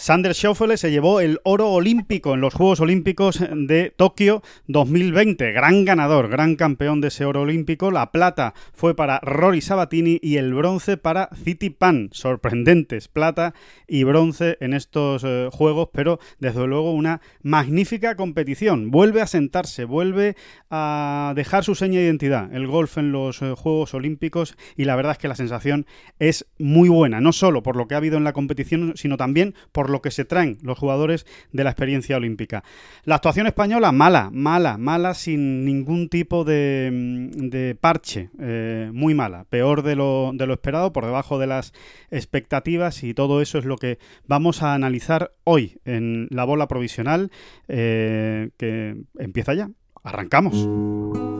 Sander Schauffele se llevó el oro olímpico en los Juegos Olímpicos de Tokio 2020. Gran ganador, gran campeón de ese oro olímpico. La plata fue para Rory Sabatini y el bronce para City Pan. Sorprendentes, plata y bronce en estos eh, Juegos, pero desde luego una magnífica competición. Vuelve a sentarse, vuelve a dejar su seña de identidad el golf en los eh, Juegos Olímpicos y la verdad es que la sensación es muy buena, no solo por lo que ha habido en la competición, sino también por lo que se traen los jugadores de la experiencia olímpica. La actuación española, mala, mala, mala, sin ningún tipo de, mm, parche, eh, muy mala, peor de lo, de lo esperado, por debajo de las expectativas y todo eso es lo que vamos a analizar hoy en la bola provisional eh, que empieza ya. Arrancamos.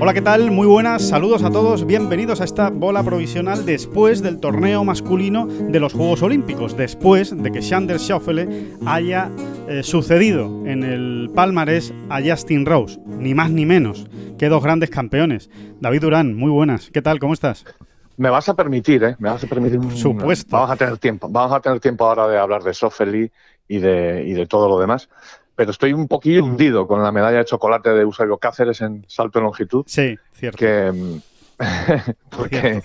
Hola, ¿qué tal? Muy buenas, saludos a todos, bienvenidos a esta bola provisional después del torneo masculino de los Juegos Olímpicos, después de que Xander Schauffele haya eh, sucedido en el palmarés a Justin Rose, ni más ni menos que dos grandes campeones. David Durán, muy buenas, ¿qué tal? ¿Cómo estás? Me vas a permitir, ¿eh? Me vas a permitir. Supuesto. Vamos a tener tiempo. Vamos a tener tiempo ahora de hablar de Schauffele y de, y de todo lo demás pero estoy un poquillo hundido con la medalla de chocolate de Eusebio Cáceres en salto de longitud. Sí, cierto. Que, porque,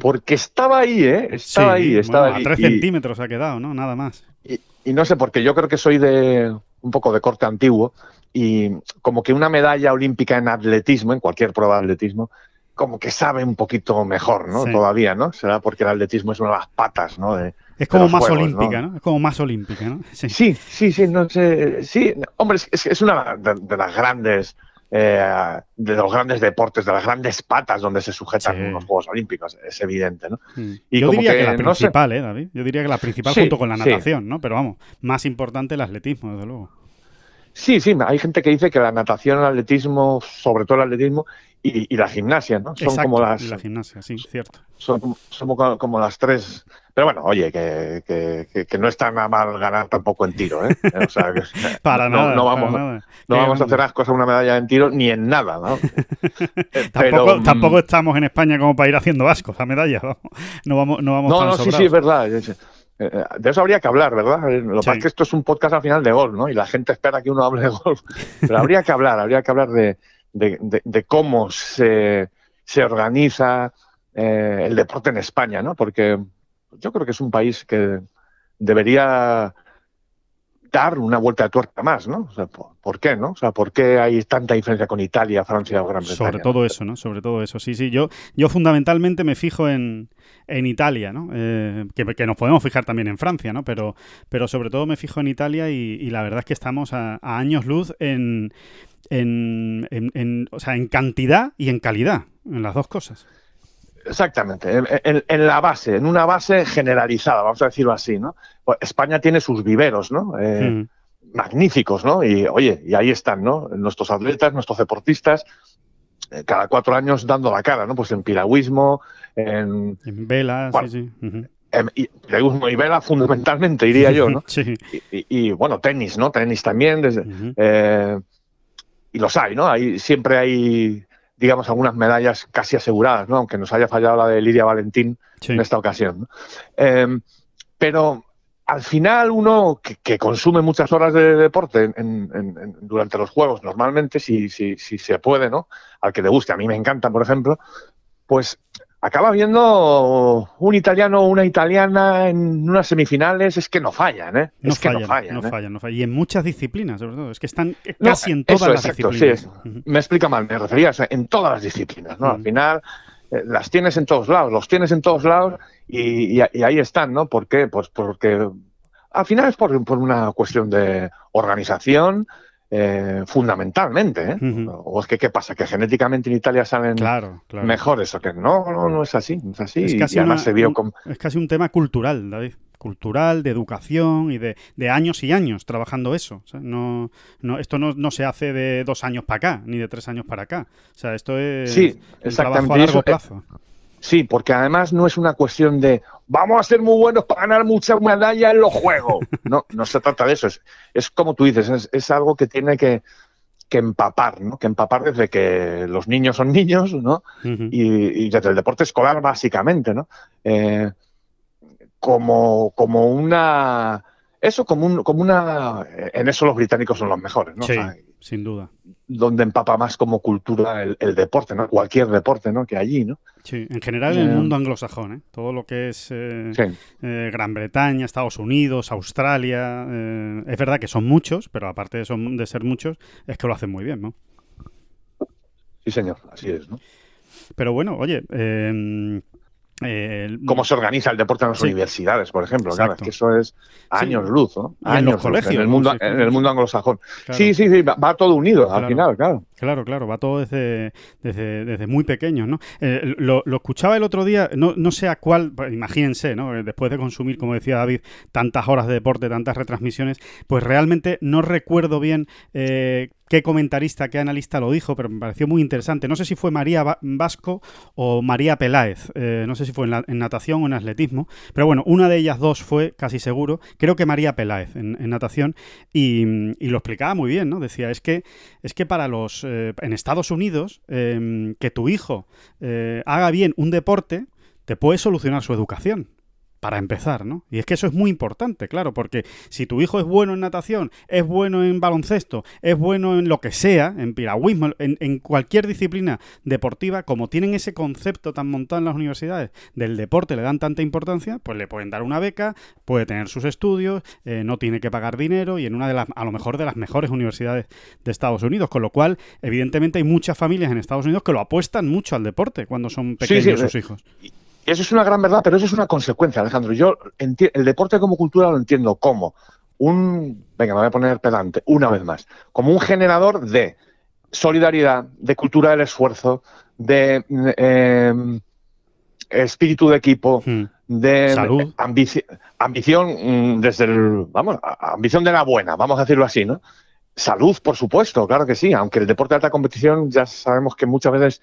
porque, estaba ahí, ¿eh? Estaba ahí, estaba A tres centímetros ha quedado, ¿no? Nada más. Y, y, no sé, porque yo creo que soy de un poco de corte antiguo y como que una medalla olímpica en atletismo, en cualquier prueba de atletismo, como que sabe un poquito mejor, ¿no? Todavía, ¿no? Será porque el atletismo es una de las patas, ¿no? De, es como más olímpica, ¿no? Es como más olímpica, ¿no? Sí, sí, sí, no sé. Sí, hombre, es, es una de, las grandes. Eh, de los grandes deportes, de las grandes patas donde se sujetan los Juegos Olímpicos, es evidente, ¿no? Mm. Y Yo diría que, la principal, ¿eh, David? Yo diría que la principal junto con la natación, ¿no? Pero vamos, más importante el atletismo, desde luego. Sí, sí, hay gente que dice que la natación, el atletismo, sobre todo el atletismo, y, la gimnasia, ¿no? Son como las. la gimnasia, sí, cierto. Son, como las tres pero bueno, oye, que, que, no está nada mal ganar tampoco en tiro, ¿eh? O sea, para, nada, no vamos, No vamos a hacer ascos a una medalla en tiro ni en nada, ¿no? tampoco, mm, tampoco estamos en España como para ir haciendo ascos a medallas, No vamos, no vamos No, no, sí, sí, es verdad. Eh, eh, de eso habría que hablar, ¿verdad? Lo que pasa es que esto es un podcast al final de golf, ¿no? Y la gente espera que uno hable de golf. Pero habría que hablar, habría que hablar de, de, cómo se, se organiza el deporte en España, ¿no? Porque yo creo que es un país que debería dar una vuelta de tuerca más, ¿no? O sea, ¿por, qué, no? O sea, ¿por qué hay tanta diferencia con Italia, Francia o Gran Bretaña? Sobre todo eso, ¿no? Sobre todo eso, sí, sí. Yo, yo fundamentalmente me fijo en, en Italia, ¿no? Eh, que, nos podemos fijar también en Francia, ¿no? Pero, pero sobre todo me fijo en Italia y, la verdad es que estamos a, años luz en, en, en, o sea, en cantidad y en calidad, en las dos cosas. Exactamente, en, la base, en una base generalizada, vamos a decirlo así, ¿no? Pues España tiene sus viveros, ¿no? Eh, hmm. Magníficos, ¿no? Y oye, y ahí están, ¿no? Nuestros atletas, nuestros deportistas, eh, cada cuatro años dando la cara, ¿no? Pues en piragüismo, en... En vela, sí, sí. en, y, piragüismo y vela fundamentalmente, diría yo, ¿no? sí. Y, bueno, tenis, ¿no? Tenis también, desde, eh, y los hay, ¿no? Hay, siempre hay digamos, algunas medallas casi aseguradas, ¿no? aunque nos haya fallado la de Lidia Valentín en esta ocasión. Em, pero al final uno que, consume muchas horas de deporte durante los juegos, normalmente, si, si, si se puede, ¿no? Al que le guste, a mí me encanta, por ejemplo, pues acaba viendo un italiano o una italiana en unas semifinales, es que no fallan, ¿eh? No es que fallan, no fallan, no ¿eh? fallan, no fallan. Y en muchas disciplinas, sobre todo. Es que están casi en todas las disciplinas. Me explica mal, me refería a en todas las disciplinas, ¿no? Al final eh, las tienes en todos lados, los tienes en todos lados y, ahí están, ¿no? ¿Por qué? Pues porque al final es por, una cuestión de organización, eh, fundamentalmente. ¿eh? O es que, ¿qué pasa? ¿Que genéticamente en Italia salen mejores o que no? No, no es así. Es así. Es casi, se vio un, es casi un tema cultural, David cultural, de educación y de, años y años trabajando eso. no, no, esto no, no, se hace de dos años para acá, ni de tres años para acá. O sea, esto es sí, un trabajo a largo plazo. Sí, porque además no es una cuestión de vamos a ser muy buenos para ganar muchas medallas en los juegos. No, no se trata de eso. Es, es como tú dices, es, algo que tiene que, empapar, ¿no? Que empapar desde que los niños son niños, ¿no? y, desde el deporte escolar, básicamente, ¿no? Eh, como, como una. Eso, como, un, como una. En eso los británicos son los mejores, ¿no? Sí, sin duda donde empapa más como cultura el, deporte, ¿no? Cualquier deporte, ¿no? Que allí, ¿no? Sí, en general en el eh, mundo anglosajón, ¿eh? Todo lo que es eh, eh, Gran Bretaña, Estados Unidos, Australia, es verdad que son muchos, pero aparte de, son, de ser muchos, es que lo hacen muy bien, ¿no? Sí, señor, así es, ¿no? Pero bueno, oye, Cómo se organiza el deporte en las universidades, por ejemplo. Claro, que eso es años luz, ¿no? Años en los colegios. En el mundo, en el mundo anglosajón. Sí, sí, sí, va, todo unido al final, claro. Claro, claro, va todo desde, desde, muy pequeños, ¿no? Eh, lo, escuchaba el otro día, no, no sé a cuál, pues, imagínense, ¿no? Después de consumir, como decía David, tantas horas de deporte, tantas retransmisiones, pues realmente no recuerdo bien eh, qué comentarista, qué analista lo dijo, pero me pareció muy interesante. No sé si fue María Vasco o María Peláez, eh, no sé si fue en, natación o en atletismo, pero bueno, una de ellas dos fue casi seguro, creo que María Peláez en, natación, y, lo explicaba muy bien, ¿no? Decía, es que, es que para los, eh, en Estados Unidos, em, que tu hijo eh, haga bien un deporte, te puede solucionar su educación para empezar, ¿no? Y es que eso es muy importante, claro, porque si tu hijo es bueno en natación, es bueno en baloncesto, es bueno en lo que sea, en piragüismo, en, cualquier disciplina deportiva, como tienen ese concepto tan montado en las universidades del deporte, le dan tanta importancia, pues le pueden dar una beca, puede tener sus estudios, eh, no tiene que pagar dinero y en una de las, a lo mejor de las mejores universidades de Estados Unidos, con lo cual, evidentemente, hay muchas familias en Estados Unidos que lo apuestan mucho al deporte cuando son pequeños sus hijos. Eso es una gran verdad, pero eso es una consecuencia, Alejandro. Yo el deporte como cultura lo entiendo como un, venga, me voy a poner pedante, una vez más, como un generador de solidaridad, de cultura del esfuerzo, de em, espíritu de equipo, hmm. de ambición mm, desde el, vamos, ambición de la buena, vamos a decirlo así, ¿no? Salud, por supuesto, claro que sí, aunque el deporte de alta competición ya sabemos que muchas veces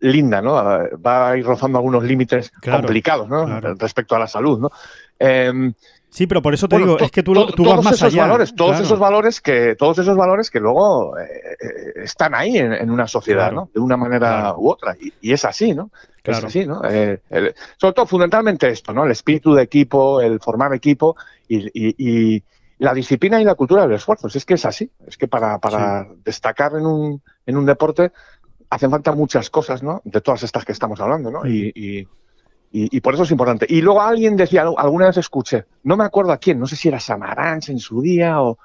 linda, ¿no? Va a ir rozando algunos límites complicados, ¿no? Respecto a la salud, ¿no? Em, sí, pero por eso te digo, es que tú, tú vas más esos allá. Valores, todos esos valores que, todos esos valores que luego eh, eh, están ahí en, una sociedad, ¿no? De una manera u otra. Y, es así, ¿no? Es así, ¿no? Eh, sobre todo, fundamentalmente esto, ¿no? El espíritu de equipo, el formar equipo y, la disciplina y la cultura del esfuerzo. Es que es así. Es que para, para destacar en un, en un deporte hacen falta muchas cosas, ¿no? De todas estas que estamos hablando, ¿no? Y, y, por eso es importante. Y luego alguien decía, alguna vez escuché, no me acuerdo a quién, no sé si era Samaranch en su día o...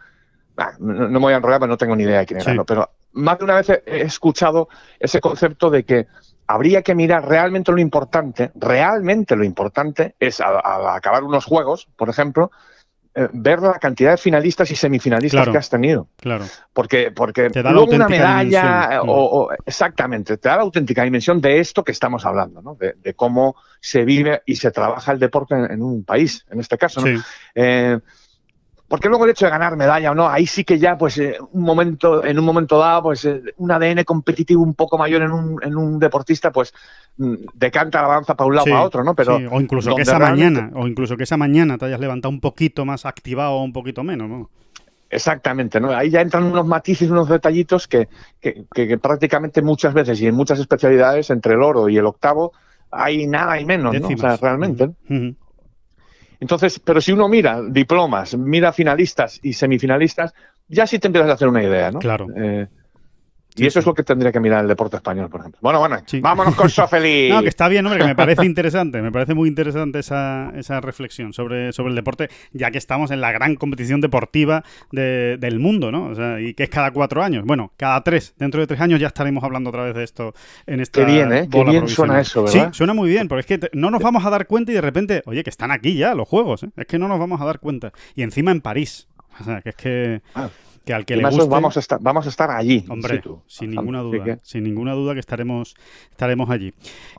no, me voy a enrollar, pero no tengo ni idea de quién era, pero más de una vez he escuchado ese concepto de que habría que mirar realmente lo importante, realmente lo importante es al acabar unos juegos, por ejemplo, ver la cantidad de finalistas y semifinalistas que has tenido. Claro. Porque, porque te da luego una medalla, o, exactamente, te da la auténtica dimensión de esto que estamos hablando, ¿no? de, cómo se vive y se trabaja el deporte en, un país, en este caso. ¿no? Eh, porque luego el hecho de ganar medalla o no, ahí sí que ya, pues, eh, un momento, en un momento dado, pues, eh, un ADN competitivo un poco mayor en un, en un deportista, pues, mm, decanta la balanza para un lado o para otro, ¿no? Pero o incluso que esa mañana, o incluso que esa mañana te hayas levantado un poquito más activado o un poquito menos, ¿no? Exactamente, ¿no? Ahí ya entran unos matices, unos detallitos que, que, que, prácticamente muchas veces y en muchas especialidades, entre el oro y el octavo, hay nada y menos, ¿no? O sea, realmente. Entonces, pero si uno mira diplomas, mira finalistas y semifinalistas, ya sí te empiezas a hacer una idea, ¿no? Claro. Eh, y eso es lo que tendría que mirar el deporte español, por ejemplo. Bueno, bueno, vámonos con Sofeli. no, que está bien, hombre, que me parece interesante, me parece muy interesante esa, esa reflexión sobre, sobre el deporte, ya que estamos en la gran competición deportiva del mundo, ¿no? O sea, y que es cada cuatro años. Bueno, cada tres. Dentro de tres años ya estaremos hablando otra vez de esto en esta Qué bien, ¿eh? Qué bien suena eso, ¿verdad? Sí, suena muy bien, porque es que no nos vamos a dar cuenta y de repente, oye, que están aquí ya los juegos, ¿eh? Es que no nos vamos a dar cuenta. Y encima en París. O sea, que es que... Ah que al que le guste, vamos a estar vamos a estar allí hombre sin ninguna duda sin ninguna duda que estaremos estaremos allí.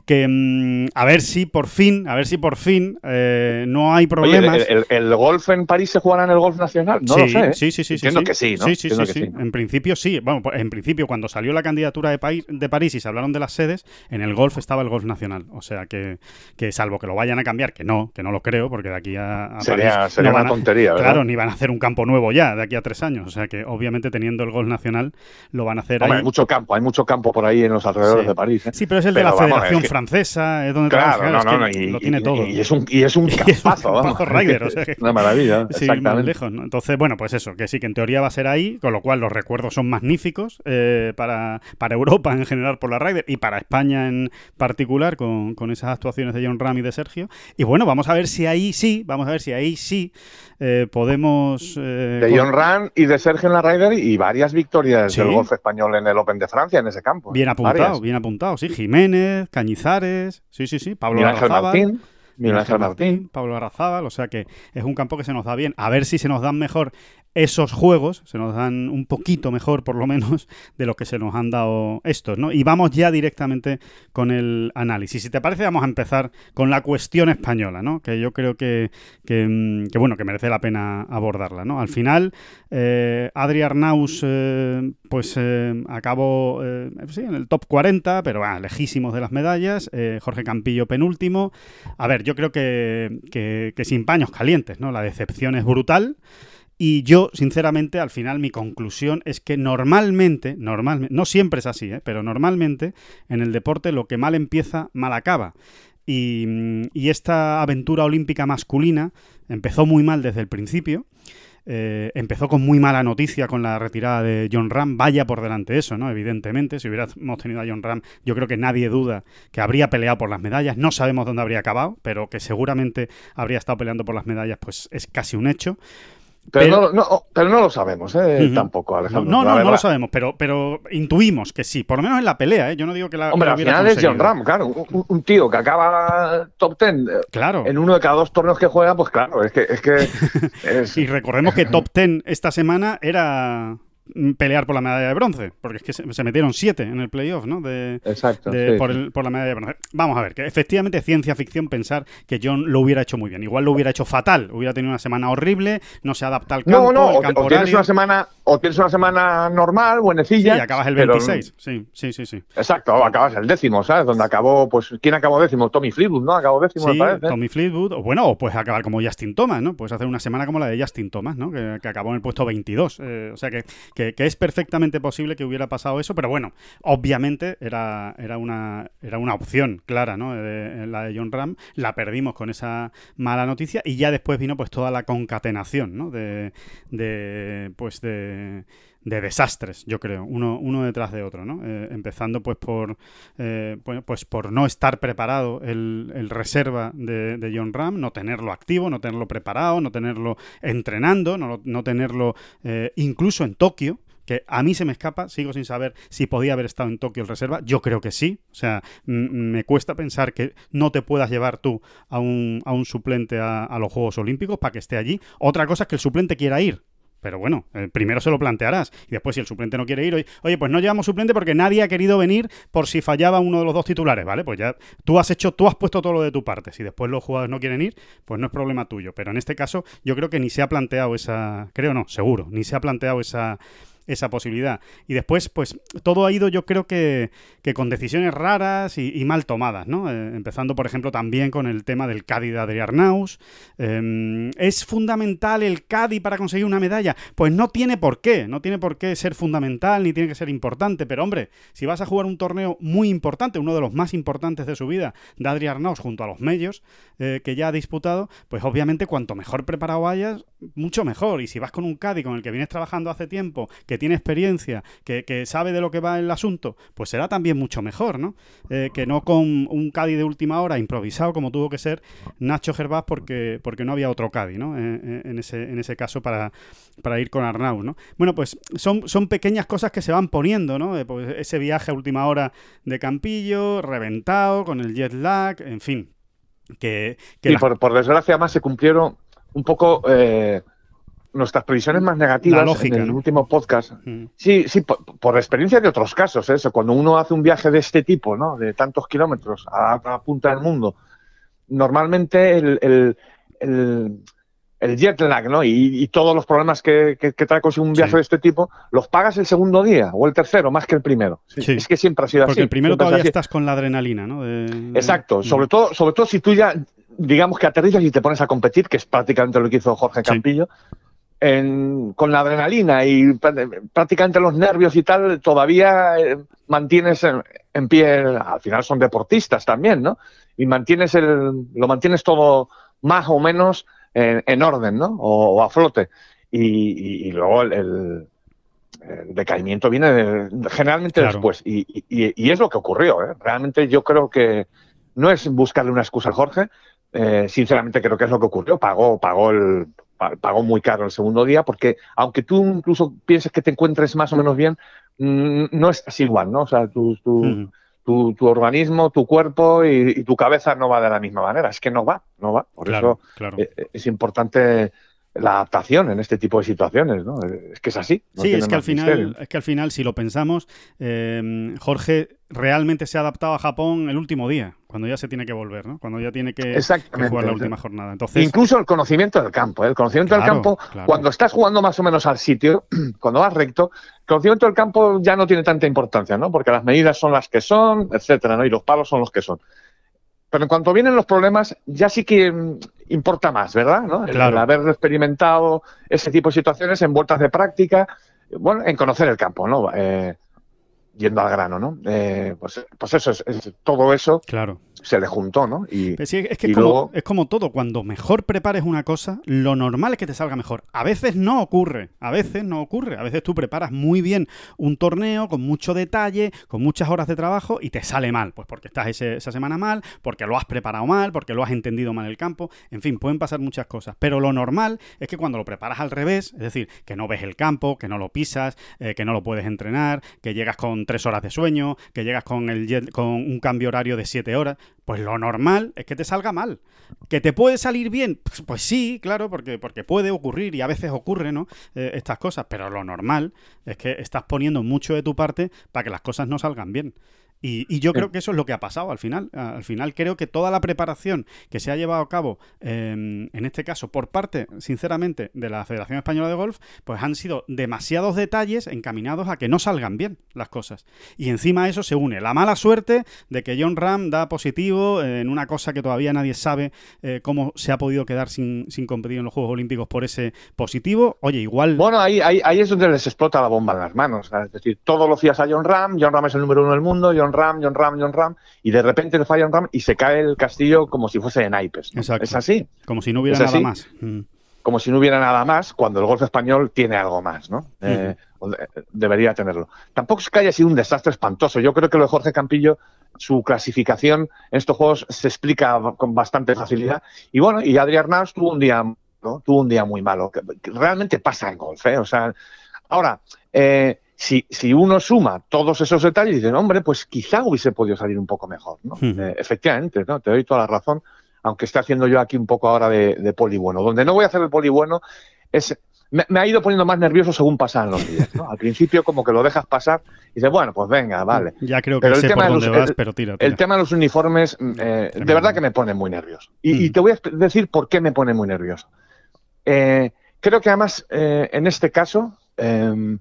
Que mm, a ver si por fin a ver si por fin eh, no hay problemas. el, golf en París se jugará en el golf nacional no lo sé ¿eh? sí sí sí Entiendo que sí ¿no? sí sí sí, en principio sí. Bueno pues, en principio cuando salió la candidatura de, de París y se hablaron de las sedes en el golf estaba el golf nacional. O sea que, que salvo que lo vayan a cambiar que no que no lo creo porque de aquí a, sería, sería una tontería claro ni van a hacer un campo nuevo ya de aquí a tres años. O sea que obviamente teniendo el gol nacional lo van a hacer Hay mucho campo, hay mucho campo por ahí en los alrededores de París. ¿eh? Sí, pero es el de la Federación Francesa, es donde claro, no, no, y, lo tiene todo. Y es un, y es un campazo, vamos. Rider, o sea Una maravilla, sí, más lejos. Entonces, bueno, pues eso, que sí, que en teoría va a ser ahí, con lo cual los recuerdos son magníficos eh, para, para Europa en general por la Ryder y para España en particular con, con esas actuaciones de John Ram y de Sergio. Y bueno, vamos a ver si ahí sí, vamos a ver si ahí sí eh, podemos... De John Ram y de Sergio en la Ryder y varias victorias del golf español en el Open de Francia, en ese campo. Bien apuntado, bien apuntado, sí. Jiménez, Cañizares, sí, sí, sí. Pablo Martín. Miguel Ángel Martín. Pablo Arrazábal, o sea que es un campo que se nos da bien. A ver si se nos dan mejor esos juegos, se nos dan un poquito mejor por lo menos de lo que se nos han dado estos, ¿no? Y vamos ya directamente con el análisis. Si te parece, vamos a empezar con la cuestión española, ¿no? Que yo creo que, que, mm, bueno, que merece la pena abordarla, ¿no? Al final, eh, Adri Arnaus, eh, pues eh, acabó sí, en el top 40, pero lejísimos de las medallas. Jorge Campillo penúltimo. A ver, yo creo que, que, sin paños calientes, ¿no? La decepción es brutal. Y yo, sinceramente, al final mi conclusión es que normalmente, normalmente, no siempre es así, ¿eh? pero normalmente en el deporte lo que mal empieza, mal acaba. Y, y esta aventura olímpica masculina empezó muy mal desde el principio. Eh, empezó con muy mala noticia con la retirada de John Ram. Vaya por delante eso, ¿no? Evidentemente, si hubiéramos tenido a John Ram, yo creo que nadie duda que habría peleado por las medallas. No sabemos dónde habría acabado, pero que seguramente habría estado peleando por las medallas, pues es casi un hecho. Pero, no, pero no lo sabemos, ¿eh? tampoco, Alejandro. No, no, no, lo sabemos, pero, pero intuimos que sí, por lo menos en la pelea, ¿eh? Yo no digo que la. Hombre, al final es John Ram, claro. Un, tío que acaba top ten eh, claro. en uno de cada dos torneos que juega, pues claro, es que. Es que y recordemos que top ten esta semana era pelear por la medalla de bronce, porque es que se, metieron siete en el playoff, ¿no? De, Exacto. por, la medalla de bronce. Vamos a ver, que efectivamente es ciencia ficción pensar que John lo hubiera hecho muy bien. Igual lo hubiera hecho fatal, hubiera tenido una semana horrible, no se adapta al campo. No, no, o, tienes una semana, o tienes una semana normal, buenecilla. Sí, acabas el 26. Sí, sí, sí, sí. Exacto, acabas el décimo, ¿sabes? Donde acabó, pues, ¿quién acabó décimo? Tommy Fleetwood, ¿no? Acabó décimo, sí, Tommy Fleetwood, o bueno, o puedes acabar como Justin Thomas, ¿no? Puedes hacer una semana como la de Justin Thomas, ¿no? Que, acabó en el puesto 22. Eh, o sea que, que, es perfectamente posible que hubiera pasado eso, pero bueno, obviamente era, era, una, era una opción clara, ¿no? la de John Ram, la perdimos con esa mala noticia y ya después vino pues toda la concatenación, ¿no? De, de pues de de desastres, yo creo, uno, uno detrás de otro, ¿no? Eh, empezando pues por eh, pues, por no estar preparado el, el reserva de, de, John Ram, no tenerlo activo, no tenerlo preparado, no tenerlo entrenando, no, no tenerlo eh, incluso en Tokio, que a mí se me escapa, sigo sin saber si podía haber estado en Tokio el reserva, yo creo que sí, o sea, me cuesta pensar que no te puedas llevar tú a un, a un suplente a, los Juegos Olímpicos para que esté allí. Otra cosa es que el suplente quiera ir, pero bueno, eh, primero se lo plantearás. Y después, si el suplente no quiere ir, oye, pues no llevamos suplente porque nadie ha querido venir por si fallaba uno de los dos titulares, ¿vale? Pues ya tú has hecho, tú has puesto todo lo de tu parte. Si después los jugadores no quieren ir, pues no es problema tuyo. Pero en este caso, yo creo que ni se ha planteado esa. Creo no, seguro, ni se ha planteado esa esa posibilidad. Y después, pues todo ha ido yo creo que, que con decisiones raras y, mal tomadas, ¿no? Eh, empezando, por ejemplo, también con el tema del Cádiz de Adrián Arnaus. Em, ¿Es fundamental el Cádiz para conseguir una medalla? Pues no tiene por qué, no tiene por qué ser fundamental ni tiene que ser importante, pero hombre, si vas a jugar un torneo muy importante, uno de los más importantes de su vida, de Adrián Arnaus junto a los medios eh, que ya ha disputado, pues obviamente cuanto mejor preparado vayas, mucho mejor. Y si vas con un Cádiz con el que vienes trabajando hace tiempo, que que tiene experiencia, que, sabe de lo que va el asunto, pues será también mucho mejor, ¿no? Eh, que no con un Cádiz de última hora improvisado como tuvo que ser Nacho Gervás porque, porque no había otro Cádiz, ¿no? en, ese, en ese caso para, para ir con Arnau, ¿no? Bueno, pues son, son pequeñas cosas que se van poniendo, ¿no? Pues ese viaje a última hora de Campillo, reventado, con el jet lag, en fin. Que, y por, desgracia, más se cumplieron un poco eh, nuestras previsiones más negativas en el último podcast. Mm. Sí, sí, por, experiencia de otros casos, ¿eh? eso. Cuando uno hace un viaje de este tipo, ¿no? De tantos kilómetros a la punta del mundo, normalmente el el jet lag, ¿no? Y, todos los problemas que, que, trae consigo un viaje de este tipo, los pagas el segundo día o el tercero, más que el primero. Es que siempre ha sido así. Porque el primero todavía estás con la adrenalina, ¿no? Exacto. Sobre todo, sobre todo si tú ya, digamos que aterrizas y te pones a competir, que es prácticamente lo que hizo Jorge Campillo, con la adrenalina y prácticamente los nervios y tal, todavía eh, mantienes en, pie, al final son deportistas también, ¿no? Y mantienes el, lo mantienes todo más o menos en, orden, ¿no? O, a flote. Y, luego el, decaimiento viene generalmente después. Y, es lo que ocurrió. ¿eh? Realmente yo creo que no es buscarle una excusa a Jorge. Eh, sinceramente creo que es lo que ocurrió. Pagó, pagó el pagó muy caro el segundo día porque aunque tú incluso pienses que te encuentres más o menos bien, mm, no es igual, ¿no? O sea, tu, tu, tu, organismo, tu cuerpo y, tu cabeza no va de la misma manera. Es que no va, no va. Por eso eh, es importante la adaptación en este tipo de situaciones, ¿no? Es que es así. sí, es que, al final, es que al final, si lo pensamos, eh, Jorge realmente se ha adaptado a Japón el último día, cuando ya se tiene que volver, ¿no? Cuando ya tiene que, jugar la última jornada. Entonces, Incluso el conocimiento del campo, ¿eh? el conocimiento del campo, cuando estás jugando más o menos al sitio, cuando vas recto, el conocimiento del campo ya no tiene tanta importancia, ¿no? Porque las medidas son las que son, etcétera, ¿no? Y los palos son los que son. Pero en cuanto vienen los problemas, ya sí que mm, importa más, ¿verdad? ¿no? El, haber experimentado ese tipo de situaciones en vueltas de práctica, bueno, en conocer el campo, ¿no? Eh, yendo al grano, ¿no? Eh, pues, pues, eso es, todo eso. Claro se le juntó, ¿no? Y, es que es, como, es como todo, cuando mejor prepares una cosa, lo normal es que te salga mejor. A veces no ocurre, a veces no ocurre. A veces tú preparas muy bien un torneo con mucho detalle, con muchas horas de trabajo y te sale mal, pues porque estás esa semana mal, porque lo has preparado mal, porque lo has entendido mal el campo, en fin, pueden pasar muchas cosas. Pero lo normal es que cuando lo preparas al revés, es decir, que no ves el campo, que no lo pisas, eh, que no lo puedes entrenar, que llegas con tres horas de sueño, que llegas con, el con un cambio horario de siete horas, pues lo normal es que te salga mal. ¿Que te puede salir bien? Pues, pues, sí, claro, porque, porque puede ocurrir y a veces ocurre, ¿no? Eh, estas cosas, pero lo normal es que estás poniendo mucho de tu parte para que las cosas no salgan bien. Y, yo creo que eso es lo que ha pasado al final. Al final creo que toda la preparación que se ha llevado a cabo, em, en este caso por parte, sinceramente, de la Federación Española de Golf, pues han sido demasiados detalles encaminados a que no salgan bien las cosas. Y encima a eso se une la mala suerte de que John Ram da positivo en una cosa que todavía nadie sabe eh, cómo se ha podido quedar sin, sin, competir en los Juegos Olímpicos por ese positivo. Oye, igual... Bueno, ahí, ahí, ahí es donde les explota la bomba en las manos. Es decir, todos los días a John Ram, John Ram es el número uno del mundo, John Ram, John Ram, John Ram, y de repente le falla John Ram y se cae el castillo como si fuese de naipes. Es así. Como si no hubiera nada más. Mm. Como si no hubiera nada más, cuando el golf español tiene algo más, ¿no? Eh, debería tenerlo. Tampoco es que haya sido un desastre espantoso. Yo creo que lo de Jorge Campillo, su clasificación en estos juegos se explica con bastante facilidad. Y bueno, y Adrián Arnaus tuvo un día, ¿no? Tuvo un día muy malo. Realmente pasa en golf, ¿eh? O sea, ahora, eh, si, si uno suma todos esos detalles, dice, hombre, pues quizá hubiese podido salir un poco mejor, ¿no? Eh, efectivamente, ¿no? Te doy toda la razón, aunque esté haciendo yo aquí un poco ahora de, de poli bueno. Donde no voy a hacer el poli bueno es... Me, ha ido poniendo más nervioso según pasan los días, ¿no? Al principio como que lo dejas pasar y dices, bueno, pues venga, vale. Ya creo que pero sé por dónde vas, pero tira, El tema de los uniformes, mm, eh, de verdad que me pone muy nervioso. Y, te voy a decir por qué me pone muy nervioso. Eh, creo que además, en este caso, em,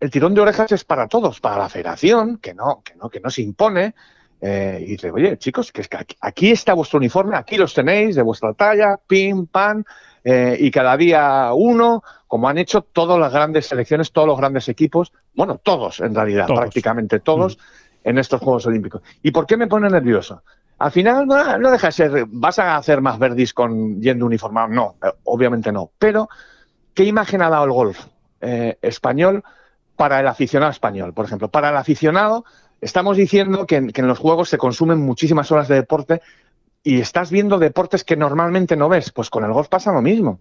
el tirón de orejas es para todos, para la federación, que no, que no, que no se impone. Eh, y dice, oye, chicos, que es que aquí, está vuestro uniforme, aquí los tenéis, de vuestra talla, pim, pam, eh, y cada día uno, como han hecho todas las grandes selecciones, todos los grandes equipos, bueno, todos en realidad, prácticamente todos, mm. en estos Juegos Olímpicos. ¿Y por qué me pone nervioso? Al final no, deja de ser, ¿vas a hacer más verdis con yendo uniformado? No, eh, obviamente no. Pero, ¿qué imagen ha dado el golf español para el aficionado español, por ejemplo. Para el aficionado, estamos diciendo que en, los juegos se consumen muchísimas horas de deporte y estás viendo deportes que normalmente no ves. Pues con el golf pasa lo mismo.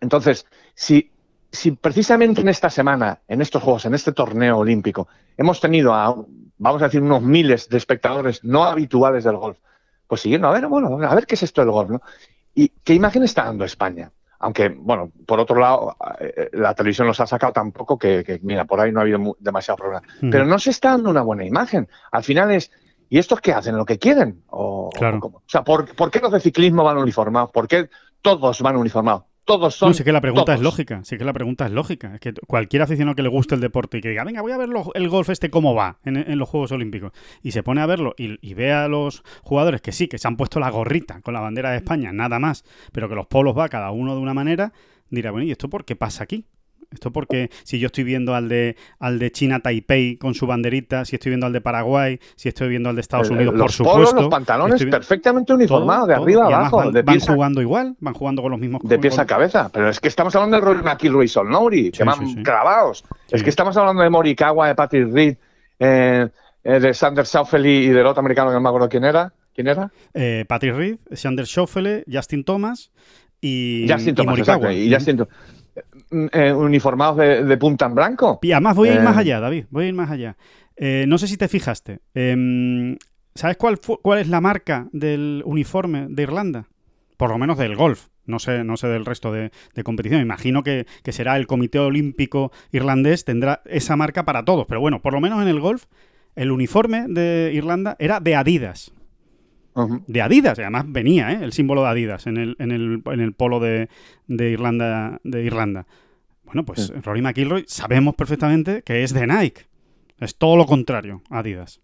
Entonces, si, si precisamente en esta semana, en estos juegos, en este torneo olímpico, hemos tenido a, vamos a decir, unos miles de espectadores no habituales del golf, pues siguiendo, a ver, bueno, a ver qué es esto del golf, ¿no? ¿Y qué imagen está dando España? Aunque, bueno, por otro lado, eh, la televisión nos ha sacado tampoco que, mira, por ahí no ha habido demasiado problema. Pero no se está dando una buena imagen. Al final es, ¿y estos qué hacen? ¿Lo que quieren? O, claro. o, sea, ¿por, ¿por, qué los de ciclismo van uniformados? ¿Por qué todos van uniformados? Todos son. No, sí que la pregunta es lógica, sí que la pregunta es lógica. Es que cualquier aficionado que le guste el deporte y que diga, venga, voy a ver el golf este cómo va en, los Juegos Olímpicos, y se pone a verlo y, y, ve a los jugadores que sí, que se han puesto la gorrita con la bandera de España, nada más, pero que los polos va cada uno de una manera, dirá, bueno, ¿y esto por qué pasa aquí? Esto porque si yo estoy viendo al de al de China Taipei con su banderita, si estoy viendo al de Paraguay, si estoy viendo al de Estados Unidos, por supuesto. los pantalones perfectamente uniformados, de arriba a abajo. van, jugando igual, van jugando con los mismos. De pies a cabeza. Pero es que estamos hablando de Rory McIlroy y Sol Nouri, que van clavados. Es que estamos hablando de Morikawa, de Patrick Reed, eh, eh, de Sander Schauffele y del otro americano que no me acuerdo quién era. ¿Quién era? Eh, Patrick Reed, Sander Schauffele, Justin Thomas y, Justin Thomas, y Morikawa. y Justin eh, uniformados de, punta en blanco. Y además voy a ir más eh. allá, David, voy a ir más allá. Eh, no sé si te fijaste. Em, ¿Sabes cuál, cuál es la marca del uniforme de Irlanda? Por lo menos del golf. No sé, no sé del resto de, competición. Imagino que, será el Comité Olímpico Irlandés, tendrá esa marca para todos. Pero bueno, por lo menos en el golf, el uniforme de Irlanda era de Adidas de Adidas. Y además venía ¿eh? el símbolo de Adidas en el, en el, en el polo de, de, Irlanda, de Irlanda. Bueno, pues Rory McIlroy sabemos perfectamente que es de Nike. Es todo lo contrario, Adidas.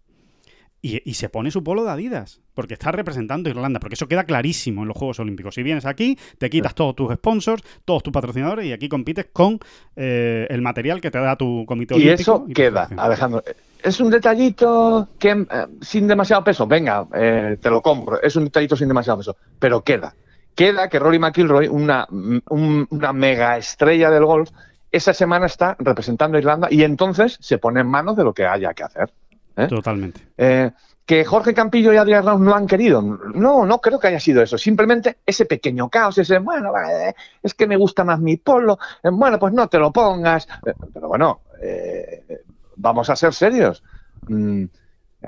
Y, se pone su polo de Adidas, porque está representando Irlanda, porque eso queda clarísimo en los Juegos Olímpicos. Si vienes aquí, te quitas todos tus sponsors, todos tus patrocinadores y aquí compites con eh, el material que te da tu comité olímpico. Y eso queda, Alejandro es un detallito que eh, sin demasiado peso, venga, eh, te lo compro, es un detallito sin demasiado peso, pero queda. Queda que Rory McIlroy, una, una mega estrella del golf, esa semana está representando a Irlanda y entonces se pone en manos de lo que haya que hacer. ¿eh? Totalmente. que Jorge Campillo y Adrián Ramos no han querido. No, no creo que haya sido eso. Simplemente ese pequeño caos, ese, bueno, es que me gusta más mi polo, bueno, pues no te lo pongas. Pero bueno, vamos a ser serios. Mm,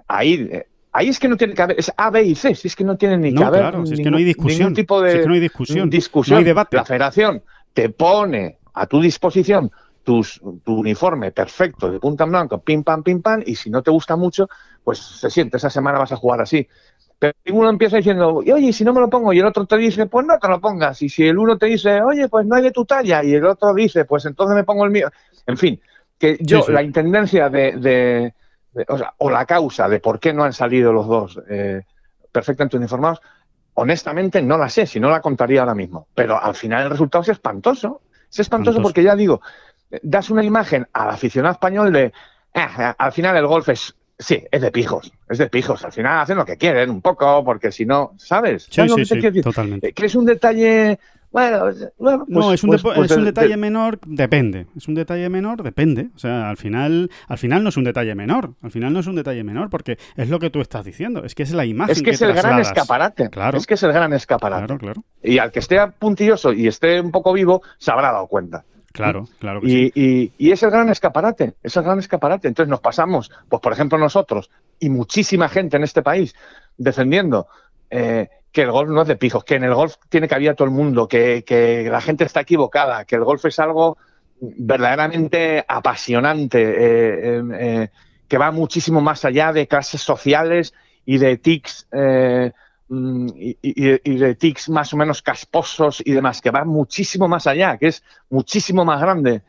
ahí, eh, ahí es que no tiene que haber, es A, B y C, si es que no tiene ni que haber claro, es que no hay discusión, tipo de es que no hay discusión, discusión. No hay debate. La federación te pone a tu disposición tus, tu uniforme perfecto de punta en blanco, pim pam, pim pam, y si no te gusta mucho, pues se siente, esa semana vas a jugar así. Pero uno empieza diciendo, oye, si no me lo pongo, y el otro te dice, pues no te lo pongas. Y si el uno te dice, oye, pues no hay de tu talla, y el otro dice, pues entonces me pongo el mío. En fin, que yo, la intendencia de, o, sea, o, la causa de por qué no han salido los dos eh, perfectamente uniformados, honestamente no la sé, si no la contaría ahora mismo. Pero al final el resultado es espantoso. Es espantoso, porque ya digo, das una imagen al aficionado español de, ah, al final el golf es, sí, es de pijos, es de pijos. Al final hacen lo que quieren un poco, porque si no, ¿sabes? Sí, sí, sí, totalmente. Que es un detalle bueno, no, pues, es un, pues, pues es un detalle menor, depende. Es un detalle menor, depende. O sea, al final, al final no es un detalle menor. Al final no es un detalle menor, porque es lo que tú estás diciendo. Es que es la imagen. Es que, es el gran escaparate. Claro. Es que es el gran escaparate. Claro, claro. Y al que esté puntilloso y esté un poco vivo, se habrá dado cuenta. Claro, claro que y, sí. y, y, es el gran escaparate, es el gran escaparate. Entonces nos pasamos, pues por ejemplo nosotros y muchísima gente en este país defendiendo eh, que el golf no es de pijos, que en el golf tiene cabida todo el mundo, que, la gente está equivocada, que el golf es algo verdaderamente apasionante, eh, em, eh, que va muchísimo más allá de clases sociales y de tics eh, mm, y, de tics más o menos casposos y demás, que va muchísimo más allá, que es muchísimo más grande.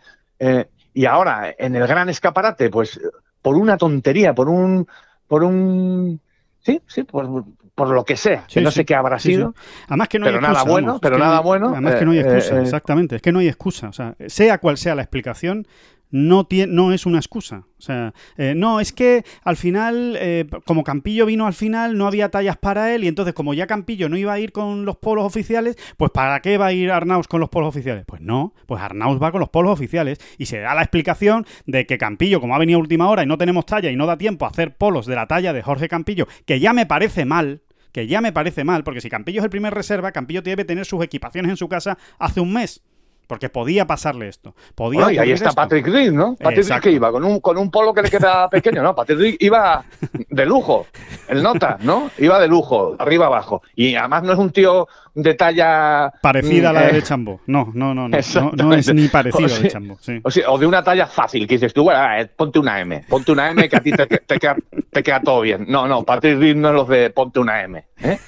y ahora, en el gran escaparate, pues por una tontería, por un, por un, sí, sí, por, por lo que sea, que no sé qué habrá sido. Además que no hay pero nada bueno, pero nada bueno. Además que no hay eh, excusa, eh, exactamente, es que no hay excusa. O sea, sea cual sea la explicación, no, tiene, no es una excusa. O sea, eh, no, es que al final, eh, como Campillo vino al final, no había tallas para él y entonces como ya Campillo no iba a ir con los polos oficiales, pues ¿para qué va a ir Arnaus con los polos oficiales? Pues no, pues Arnaus va con los polos oficiales y se da la explicación de que Campillo, como ha venido a última hora y no tenemos talla y no da tiempo a hacer polos de la talla de Jorge Campillo, que ya me parece mal, que ya me parece mal, porque si Campillo es el primer reserva, Campillo debe tener sus equipaciones en su casa hace un mes. Porque podía pasarle esto. Podía y ahí está Patrick Reed, ¿no? Patrick Reed que iba con un, con un polo que le queda pequeño, ¿no? Patrick Reed iba de lujo, el nota, ¿no? Iba de lujo, arriba abajo. Y además no es un tío de talla... Parecida a la de mm, eh, Chambo. No, no, no, no. No, es ni parecido a de Chambo. O, de una talla fácil, que dices tú, bueno, eh, ponte una M. Ponte una M que a ti te, te, queda, te queda todo bien. No, no, Patrick Reed no es los de ponte una M. ¿eh?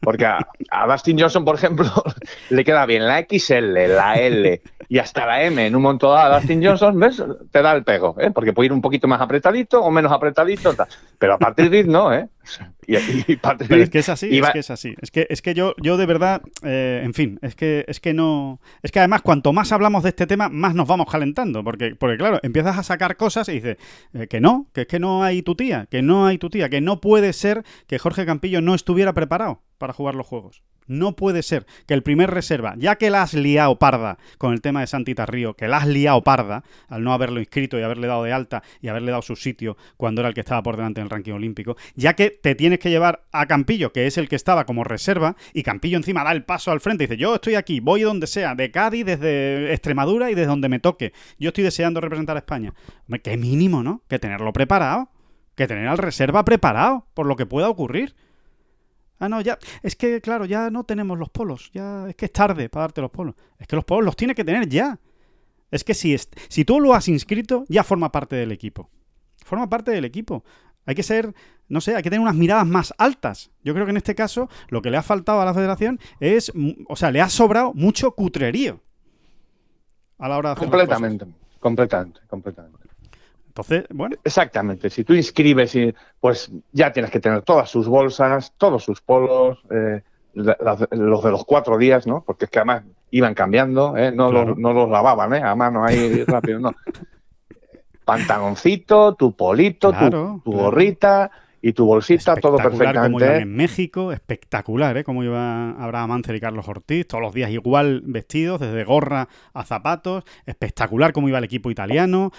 Porque a, Dustin Johnson, por ejemplo, le queda bien la XL, la L y hasta la M en un montón a Dustin Johnson, ¿ves? Te da el pego, ¿eh? Porque puede ir un poquito más apretadito o menos apretadito. Pero a partir de ¿no? ¿eh? Y, Pero es que es así, es que es así. Es que, es que yo, yo de verdad, eh, en fin, es que, es que no. Es que además, cuanto más hablamos de este tema, más nos vamos calentando. Porque, porque claro, empiezas a sacar cosas y dices eh, que no, que es que no hay tu tía, que no hay tu tía, que no puede ser que Jorge Campillo no estuviera preparado para jugar los juegos. No puede ser que el primer reserva, ya que la has liado parda con el tema de Santita Río, que la has liado parda al no haberlo inscrito y haberle dado de alta y haberle dado su sitio cuando era el que estaba por delante en el ranking olímpico, ya que te tienes que llevar a Campillo, que es el que estaba como reserva, y Campillo encima da el paso al frente y dice, yo estoy aquí, voy donde sea, de Cádiz, desde Extremadura y desde donde me toque. Yo estoy deseando representar a España. qué mínimo, ¿no? Que tenerlo preparado, que tener al reserva preparado por lo que pueda ocurrir. Ah, no, ya. Es que, claro, ya no tenemos los polos. Ya es que es tarde para darte los polos. Es que los polos los tiene que tener ya. Es que si, si tú lo has inscrito, ya forma parte del equipo. Forma parte del equipo. Hay que ser, no sé, hay que tener unas miradas más altas. Yo creo que en este caso lo que le ha faltado a la federación es, o sea, le ha sobrado mucho cutrerío a la hora de hacer Completamente, completamente, completamente. Entonces, bueno. Exactamente. Si tú inscribes, pues ya tienes que tener todas sus bolsas, todos sus polos, eh, los de los cuatro días, ¿no? Porque es que además iban cambiando, ¿eh? no, los, no los lavaban, ¿eh? A mano ahí rápido, no. Pantaloncito, tu polito, tu, gorrita y tu bolsita, todo perfectamente. Como iban en México, espectacular, ¿eh? Como iba Abraham Mancer y Carlos Ortiz, todos los días igual vestidos, desde gorra a zapatos. Espectacular como iba el equipo italiano.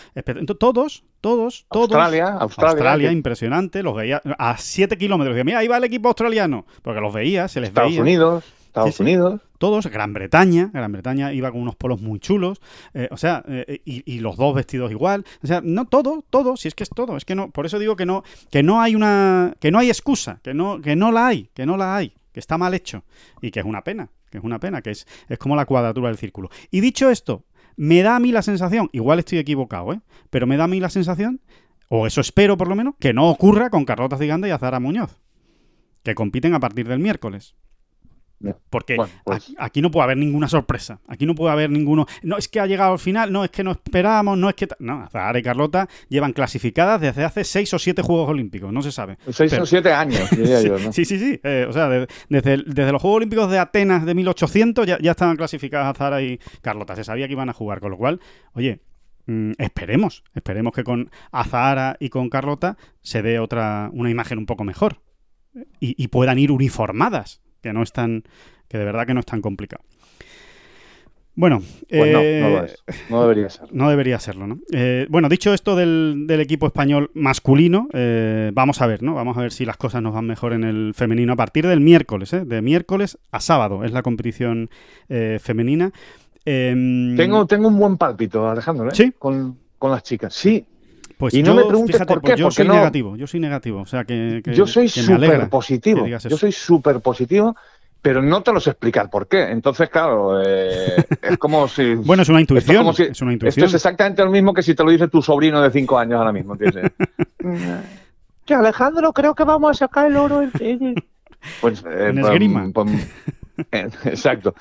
Todos, todos, todos. Australia, Australia. Australia, impresionante. Los veía a 7 kilómetros. Mira, ahí va el equipo australiano. Porque los veía, se les veía. Estados Unidos. Estados Unidos. Todos, Gran Bretaña, Gran Bretaña iba con unos polos muy chulos, eh, o sea, eh, y, los dos vestidos igual, o sea, no todo, todo, si es que es todo, es que no, por eso digo que no, que no hay una, que no hay excusa, que no, que no la hay, que no la hay, que está mal hecho y que es una pena, que es una pena, que es, es como la cuadratura del círculo. Y dicho esto, me da a mí la sensación, igual estoy equivocado, ¿eh? pero me da a mí la sensación, o eso espero por lo menos, que no ocurra con Carlota Ziganda y Azara Muñoz, que compiten a partir del miércoles. Porque pues aquí, no puede haber ninguna sorpresa. Aquí no puede haber ninguno. No es que ha llegado al final, no es que no esperábamos, no es que. No, Zahara y Carlota llevan clasificadas desde hace seis o siete Juegos Olímpicos, no se sabe. Seis o siete años, diría sí, yo, ¿no? Sí, sí, sí. Eh, o sea, desde, los Juegos Olímpicos de Atenas de 1800 ya, ya estaban clasificadas Zahara y Carlota. Se sabía que iban a jugar, con lo cual, oye, mm, esperemos, esperemos que con Azahara y con Carlota se dé otra, una imagen un poco mejor y puedan ir uniformadas que no es tan, que de verdad que no es tan complicado. Bueno, pues no, eh, no, debería ser. No debería serlo, ¿no? Eh, bueno, dicho esto del, equipo español masculino, eh, vamos a ver, ¿no? Vamos a ver si las cosas nos van mejor en el femenino a partir del miércoles, ¿eh? De miércoles a sábado es la competición femenina. Em, tengo, tengo un buen pálpito, Alejandro, ¿eh? Sí. Con, las chicas, sí. Pues y no me preguntes por pues qué, yo soy negativo, yo soy negativo, o sea que, yo soy súper positivo, yo soy súper positivo pero no te lo sé explicar por qué. Entonces, claro, eh, es como si... bueno, es una intuición. es, una intuición. Esto es exactamente lo mismo que si te lo dice tu sobrino de cinco años ahora mismo. que Alejandro, creo que vamos a sacar el oro en... Pues, eh, en esgrima. Pues, exacto.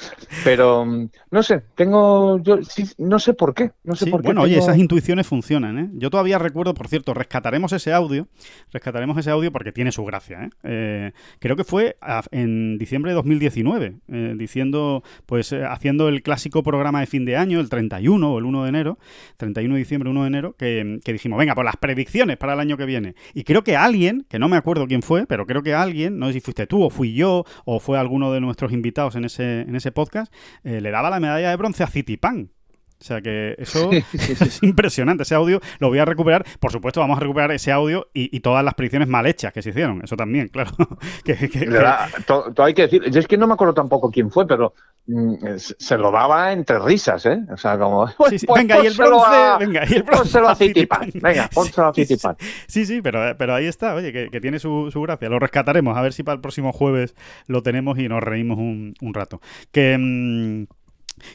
Pero mm, no sé, tengo. Yo no sé por qué. No sé por qué bueno, oye, esas intuiciones funcionan, ¿eh? Yo todavía recuerdo, por cierto, rescataremos ese audio. Rescataremos ese audio porque tiene su gracia, ¿eh? eh creo que fue en diciembre de 2019, eh, diciendo, pues haciendo el clásico programa de fin de año, el 31 o el 1 de enero, 31 de diciembre, 1 de enero, que, que dijimos, venga, pues las predicciones para el año que viene. Y creo que alguien, que no me acuerdo quién fue, pero creo que alguien, no sé si fuiste tú o fui yo o fue alguno de nuestros invitados en ese, en ese podcast, eh, le daba la medalla de bronce a Citipan. O sea que eso es impresionante. Ese audio lo voy a recuperar. Por supuesto, vamos a recuperar ese audio y, todas las predicciones mal hechas que se hicieron. Eso también, claro. todo, hay que decir. Yo es que no me acuerdo tampoco quién fue, pero mm, se lo daba entre risas, ¿eh? O sea, como. Pues, venga, y el bronce. venga, y el bronce. Pónselo a Citipan. Venga, pónselo a Citipan. Sí, sí, pero, pero ahí está. Oye, que, tiene su, gracia. Lo rescataremos. A ver si para el próximo jueves lo tenemos y nos reímos un, un rato. Que. Mm,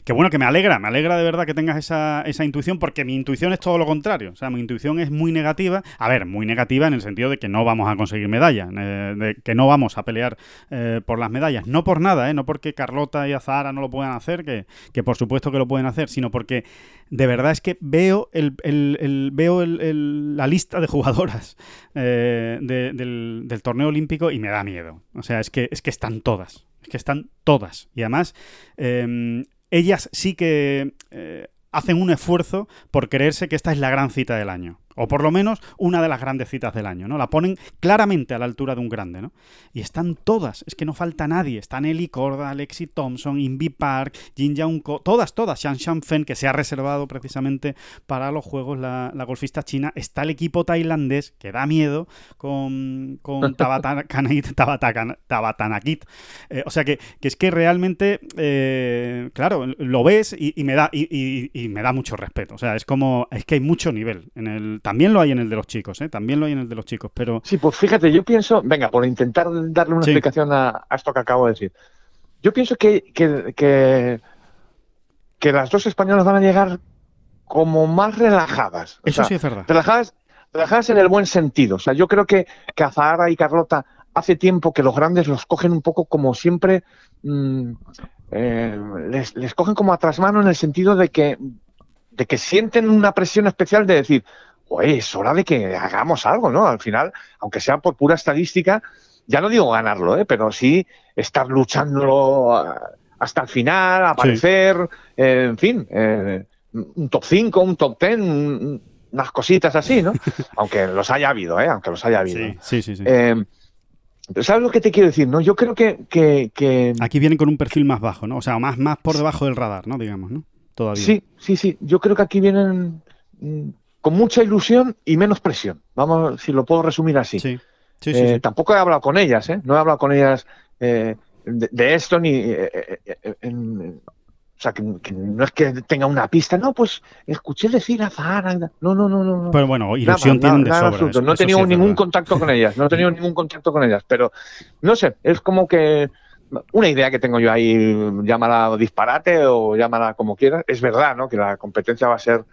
que bueno, que me alegra, me alegra de verdad que tengas esa, esa intuición, porque mi intuición es todo lo contrario. O sea, mi intuición es muy negativa. A ver, muy negativa en el sentido de que no vamos a conseguir medallas, eh, de que no vamos a pelear eh, por las medallas. No por nada, ¿eh? no porque Carlota y Azahara no lo puedan hacer, que, que por supuesto que lo pueden hacer, sino porque de verdad es que veo el, el, veo la lista de jugadoras eh, del, del torneo olímpico y me da miedo. O sea, es que, es que están todas. Es que están todas. Y además, eh, ellas sí que eh, hacen un esfuerzo por creerse que esta es la gran cita del año o por lo menos una de las grandes citas del año, ¿no? La ponen claramente a la altura de un grande, ¿no? Y están todas, es que no falta nadie. Están Ellie Corda, Alexi Thompson, Invi Park, Jin Young Ko, todas, todas. Shan Shan Fen, que se ha reservado precisamente para los Juegos la, golfista china. Está el equipo tailandés, que da miedo, con, con Tabatanakit. Tabatanakit. Eh, o sea que, es que realmente, eh, claro, lo ves y, me da, y, y me da mucho respeto. O sea, es como, es que hay mucho nivel en el también lo hay en el de los chicos, ¿eh? También lo hay en el de los chicos, pero... Sí, pues fíjate, yo pienso, venga, por intentar darle una explicación a, esto que acabo de decir. Yo pienso que, que, que, las dos españolas van a llegar como más relajadas. Eso sí es verdad. Relajadas, relajadas en el buen sentido. O sea, yo creo que, que Azahara y Carlota hace tiempo que los grandes los cogen un poco como siempre... Mm, eh, les, les cogen como atrás mano en el sentido de que, de que sienten una presión especial de decir, es hora de que hagamos algo, ¿no? Al final, aunque sea por pura estadística, ya no digo ganarlo, ¿eh? pero sí estar luchándolo hasta el final, aparecer, eh, en fin, eh, un top 5, un top 10, unas cositas así, ¿no? aunque los haya habido, ¿eh? Aunque los haya habido. Sí, sí, sí. ¿Sabes lo que te quiero decir? No, yo creo que, que, Aquí vienen con un perfil más bajo, ¿no? O sea, más, más por debajo del radar, ¿no? Digamos, ¿no? Todavía. Sí, sí, sí. Yo creo que aquí vienen mm, con mucha ilusión y menos presión. Vamos, si lo puedo resumir así. Sí. Sí, sí, eh, tampoco he hablado con ellas, ¿eh? No he hablado con ellas eh, de, esto ni. Eh, o sea, que, no es que tenga una pista, no, pues escuché decir a Zahara. No, no, no, no. Pero bueno, ilusión tienen de sobra, no he tenido ningún contacto con ellas, no he tenido ningún contacto con ellas, pero no sé, es como que una idea que tengo yo ahí, llámala disparate o llámala como quieras, es verdad, ¿no? Que la competencia va a ser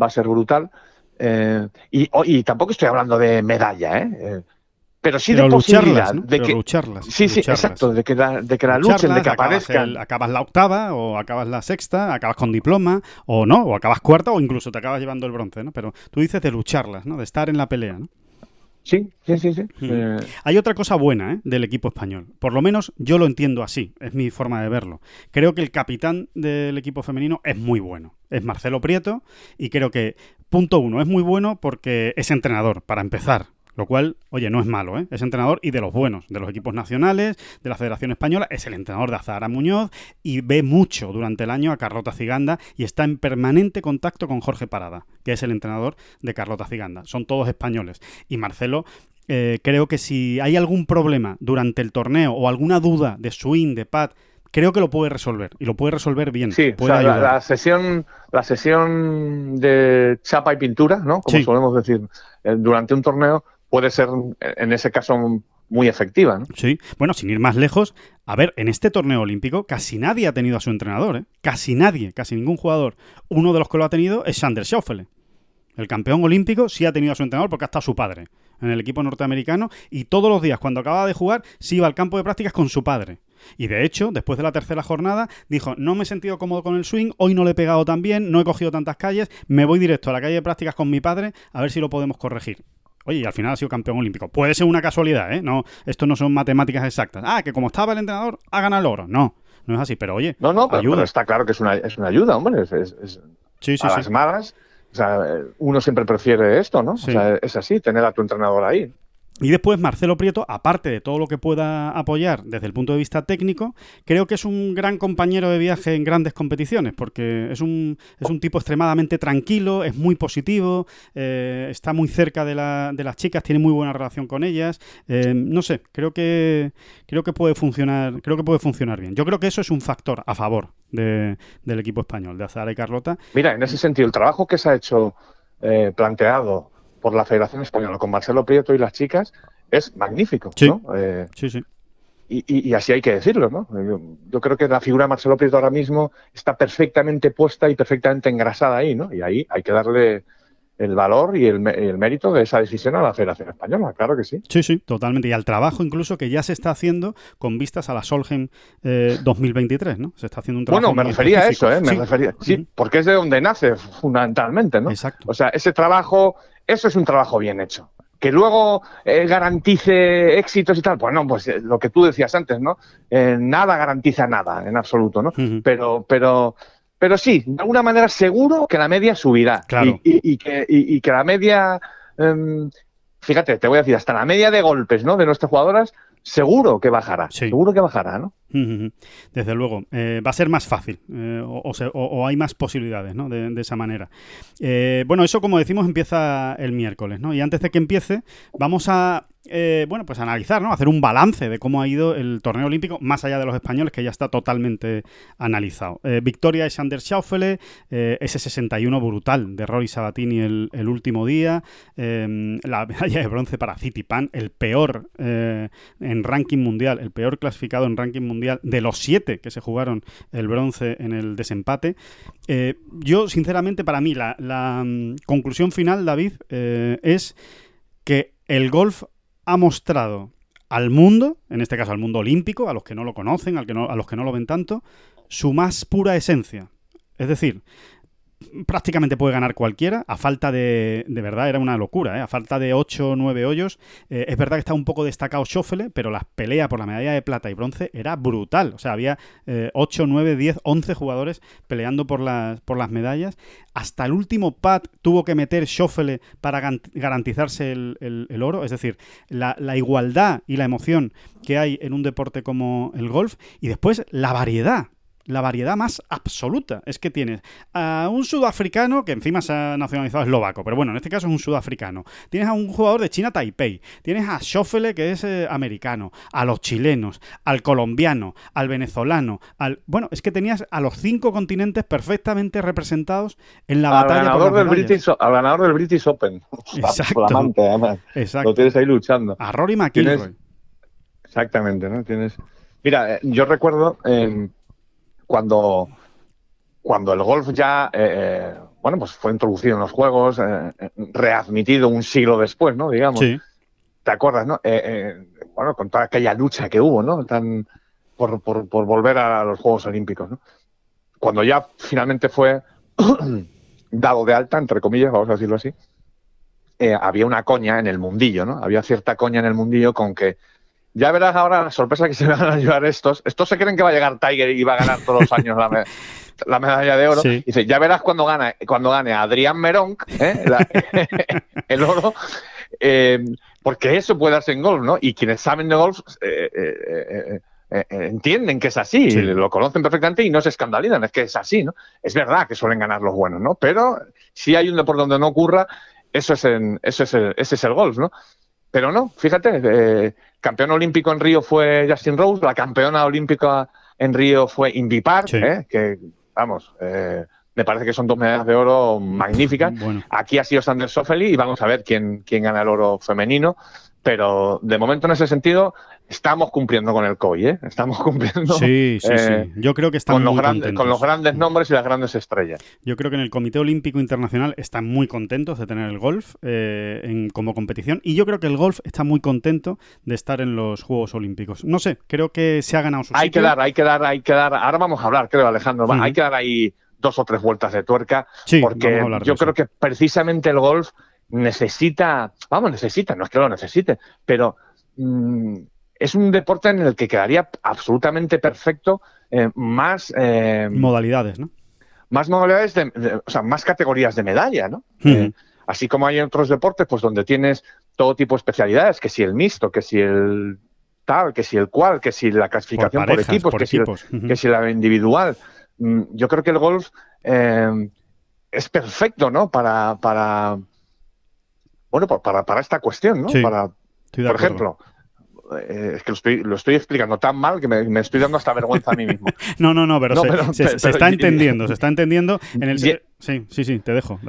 va a ser brutal. Eh, y, tampoco estoy hablando de medalla, ¿eh? eh pero sí de posibilidad de que lucharlas, sí sí exacto de que la, de que la luchen de que aparezcan. acabas la octava o acabas la sexta acabas con diploma o no o acabas cuarta o incluso te acabas llevando el bronce no pero tú dices de lucharlas no de estar en la pelea no Sí, sí, sí. sí. Eh, Hay otra cosa buena ¿eh? del equipo español. Por lo menos yo lo entiendo así, es mi forma de verlo. Creo que el capitán del equipo femenino es muy bueno. Es Marcelo Prieto y creo que, punto uno, es muy bueno porque es entrenador, para empezar. Lo cual, oye, no es malo, ¿eh? Es entrenador y de los buenos, de los equipos nacionales, de la Federación Española, es el entrenador de Azahara Muñoz y ve mucho durante el año a Carlota Ciganda y está en permanente contacto con Jorge Parada, que es el entrenador de Carlota Ciganda. Son todos españoles. Y Marcelo eh, creo que si hay algún problema durante el torneo o alguna duda de swing, de pad, creo que lo puede resolver y lo puede resolver bien. Sí, puede la, sesión, la sesión de chapa y pintura, ¿no? Como solemos decir, eh, durante un torneo puede ser en ese caso muy efectiva. Sí, bueno, sin ir más lejos, a ver, en este torneo olímpico casi nadie ha tenido a su entrenador, ¿eh? casi nadie, casi ningún jugador. Uno de los que lo ha tenido es Sander Schauffele. El campeón olímpico sí ha tenido a su entrenador porque ha estado su padre en el equipo norteamericano y todos los días cuando acababa de jugar sí iba al campo de prácticas con su padre. Y de hecho, después de la tercera jornada, dijo, no me he sentido cómodo con el swing, hoy no le he pegado tan bien, no he cogido tantas calles, me voy directo a la calle de prácticas con mi padre a ver si lo podemos corregir. Oye, y al final ha sido campeón olímpico. Puede ser una casualidad, ¿eh? No, esto no son matemáticas exactas. Ah, que como estaba el entrenador, ha ganado el oro. No, no es así, pero oye. No, no, pero, está claro que es una, es una ayuda, hombre. Es, sí, sí, a las malas, o sea, uno siempre prefiere esto, ¿no? O sea, es así, tener a tu entrenador ahí. Y después Marcelo Prieto, aparte de todo lo que pueda apoyar desde el punto de vista técnico, creo que es un gran compañero de viaje en grandes competiciones, porque es un, es un tipo extremadamente tranquilo, es muy positivo, eh, está muy cerca de, la, de, las chicas, tiene muy buena relación con ellas. Eh, no sé, creo que creo que puede funcionar, creo que puede funcionar bien. Yo creo que eso es un factor a favor de, del equipo español, de Azara y Carlota. Mira, en ese sentido, el trabajo que se ha hecho eh, planteado por la Federación Española con Marcelo Prieto y las chicas es magnífico. ¿no? Eh, sí, sí. Y, y, así hay que decirlo, ¿no? Yo, creo que la figura de Marcelo Prieto ahora mismo está perfectamente puesta y perfectamente engrasada ahí, ¿no? Y ahí hay que darle el valor y el, mérito de esa decisión a la Federación Española, claro que sí. Sí, sí, totalmente. Y al trabajo incluso que ya se está haciendo con vistas a la Solheim 2023, ¿no? Se está haciendo un trabajo. Bueno, me refería a eso, ¿eh? Me refería, sí, porque es de donde nace fundamentalmente, ¿no? Exacto. O sea, ese trabajo eso es un trabajo bien hecho. Que luego eh, garantice éxitos y tal, pues no, pues eh, lo que tú decías antes, ¿no? Eh, nada garantiza nada, en absoluto, ¿no? Pero, pero, pero sí, de alguna manera seguro que la media subirá. Claro. Y, que, y, que la media, em, fíjate, te voy a decir, hasta la media de golpes, ¿no? De nuestras jugadoras, seguro que bajará. Seguro que bajará, ¿no? Desde luego, eh, va a ser más fácil eh, o, hay más posibilidades ¿no? de, esa manera. Eh, bueno, eso como decimos empieza el miércoles, ¿no? Y antes de que empiece, vamos a eh, bueno, pues analizar, ¿no? Hacer un balance de cómo ha ido el torneo olímpico, más allá de los españoles, que ya está totalmente analizado. Victoria de Sander Schaufele, eh, ese 61 brutal de Rory Sabatini el, último día, em, la medalla de bronce para Pan, el peor en ranking mundial, el peor clasificado en ranking mundial de los siete que se jugaron el bronce en el desempate. yo, sinceramente, para mí, la, mm, conclusión final, David, es que el golf ha mostrado al mundo, en este caso al mundo olímpico, a los que no lo conocen, al que no, a los que no lo ven tanto, su más pura esencia. Es decir, prácticamente puede ganar cualquiera, a falta de, de verdad era una locura, ¿eh? a falta de 8 o 9 hoyos. Eh, es verdad que está un poco destacado Schoffele, pero la pelea por la medalla de plata y bronce era brutal. O sea, había 8, 9, 10, 11 jugadores peleando por las, por las medallas. Hasta el último pad tuvo que meter Schoffele para garantizarse el, oro. Es decir, la igualdad y la emoción que hay en un deporte como el golf. Y después la variedad la variedad más absoluta. Es que tienes a un sudafricano que encima se ha nacionalizado eslovaco, pero bueno, en este caso es un sudafricano. Tienes a un jugador de China Taipei. Tienes a Schoffele, que es eh, americano. A los chilenos, al colombiano, al venezolano. al Bueno, es que tenías a los cinco continentes perfectamente representados en la batalla. Ganador del British, al ganador del British Open. Exacto. Exacto. Lo tienes ahí luchando. A Rory McIlroy. Exactamente, ¿no? Tienes... Mira, eh, yo recuerdo... Eh, cuando, cuando el golf ya, eh, eh, bueno, pues fue introducido en los juegos, eh, readmitido un siglo después, ¿no? Digamos. ¿Te acuerdas, no? bueno, con toda aquella lucha que hubo, ¿no? Tan, por, por, por volver a los Juegos Olímpicos, ¿no? Cuando ya finalmente fue dado de alta, entre comillas, vamos a decirlo así, había una coña en el mundillo, ¿no? Había cierta coña en el mundillo con que ya verás ahora la sorpresa que se van a llevar estos. Estos se creen que va a llegar Tiger y va a ganar todos los años la, medalla de oro. Dice, ya verás cuando gane, cuando gane Adrián Merón ¿eh? el oro. Eh, porque eso puede darse en golf, ¿no? Y quienes saben de golf eh, entienden que es así, lo conocen perfectamente y no se escandalizan, es que es así, ¿no? Es verdad que suelen ganar los buenos, ¿no? Pero si hay un deporte donde no ocurra, eso es, en, eso es el, ese es el golf, ¿no? Pero no, fíjate, eh, campeón olímpico en Río fue Justin Rose, la campeona olímpica en Río fue Indy Park, eh, que, vamos, eh, me parece que son dos medallas de oro magníficas. Aquí ha sido Sander Soffeli y vamos a ver quién, quién gana el oro femenino. pero de momento en ese sentido estamos cumpliendo con el COI, ¿eh? Estamos cumpliendo. Sí, sí, sí. Eh, Yo creo que están con, los grandes, con los grandes nombres y las grandes estrellas. Yo creo que en el Comité Olímpico Internacional están muy contentos de tener el golf eh, en, como competición y yo creo que el golf está muy contento de estar en los Juegos Olímpicos. No sé, creo que se ha ganado su hay Que dar, hay que dar, hay que dar. Ahora vamos a hablar, creo, Alejandro. Hay que dar ahí dos o tres vueltas de tuerca porque yo creo que precisamente el golf necesita, vamos, necesita, no es que lo necesite, pero mm, es un deporte en el que quedaría absolutamente perfecto eh, más... Eh, modalidades, ¿no? Más modalidades, de, o sea, más categorías de medalla, ¿no? Eh, así como hay otros deportes, pues donde tienes todo tipo de especialidades, que si el mixto, que si el tal, que si el cual, que si la clasificación por, equipos, que, Si que si la individual. Mm, yo creo que el golf es perfecto, ¿no? Para, para bueno, para, para esta cuestión, ¿no? para, por ejemplo, eh, es que lo estoy, explicando tan mal que me, estoy dando hasta vergüenza a mí mismo. no, no, no, pero, se, está entendiendo, se está entendiendo en el... sí, sí, sí, te dejo.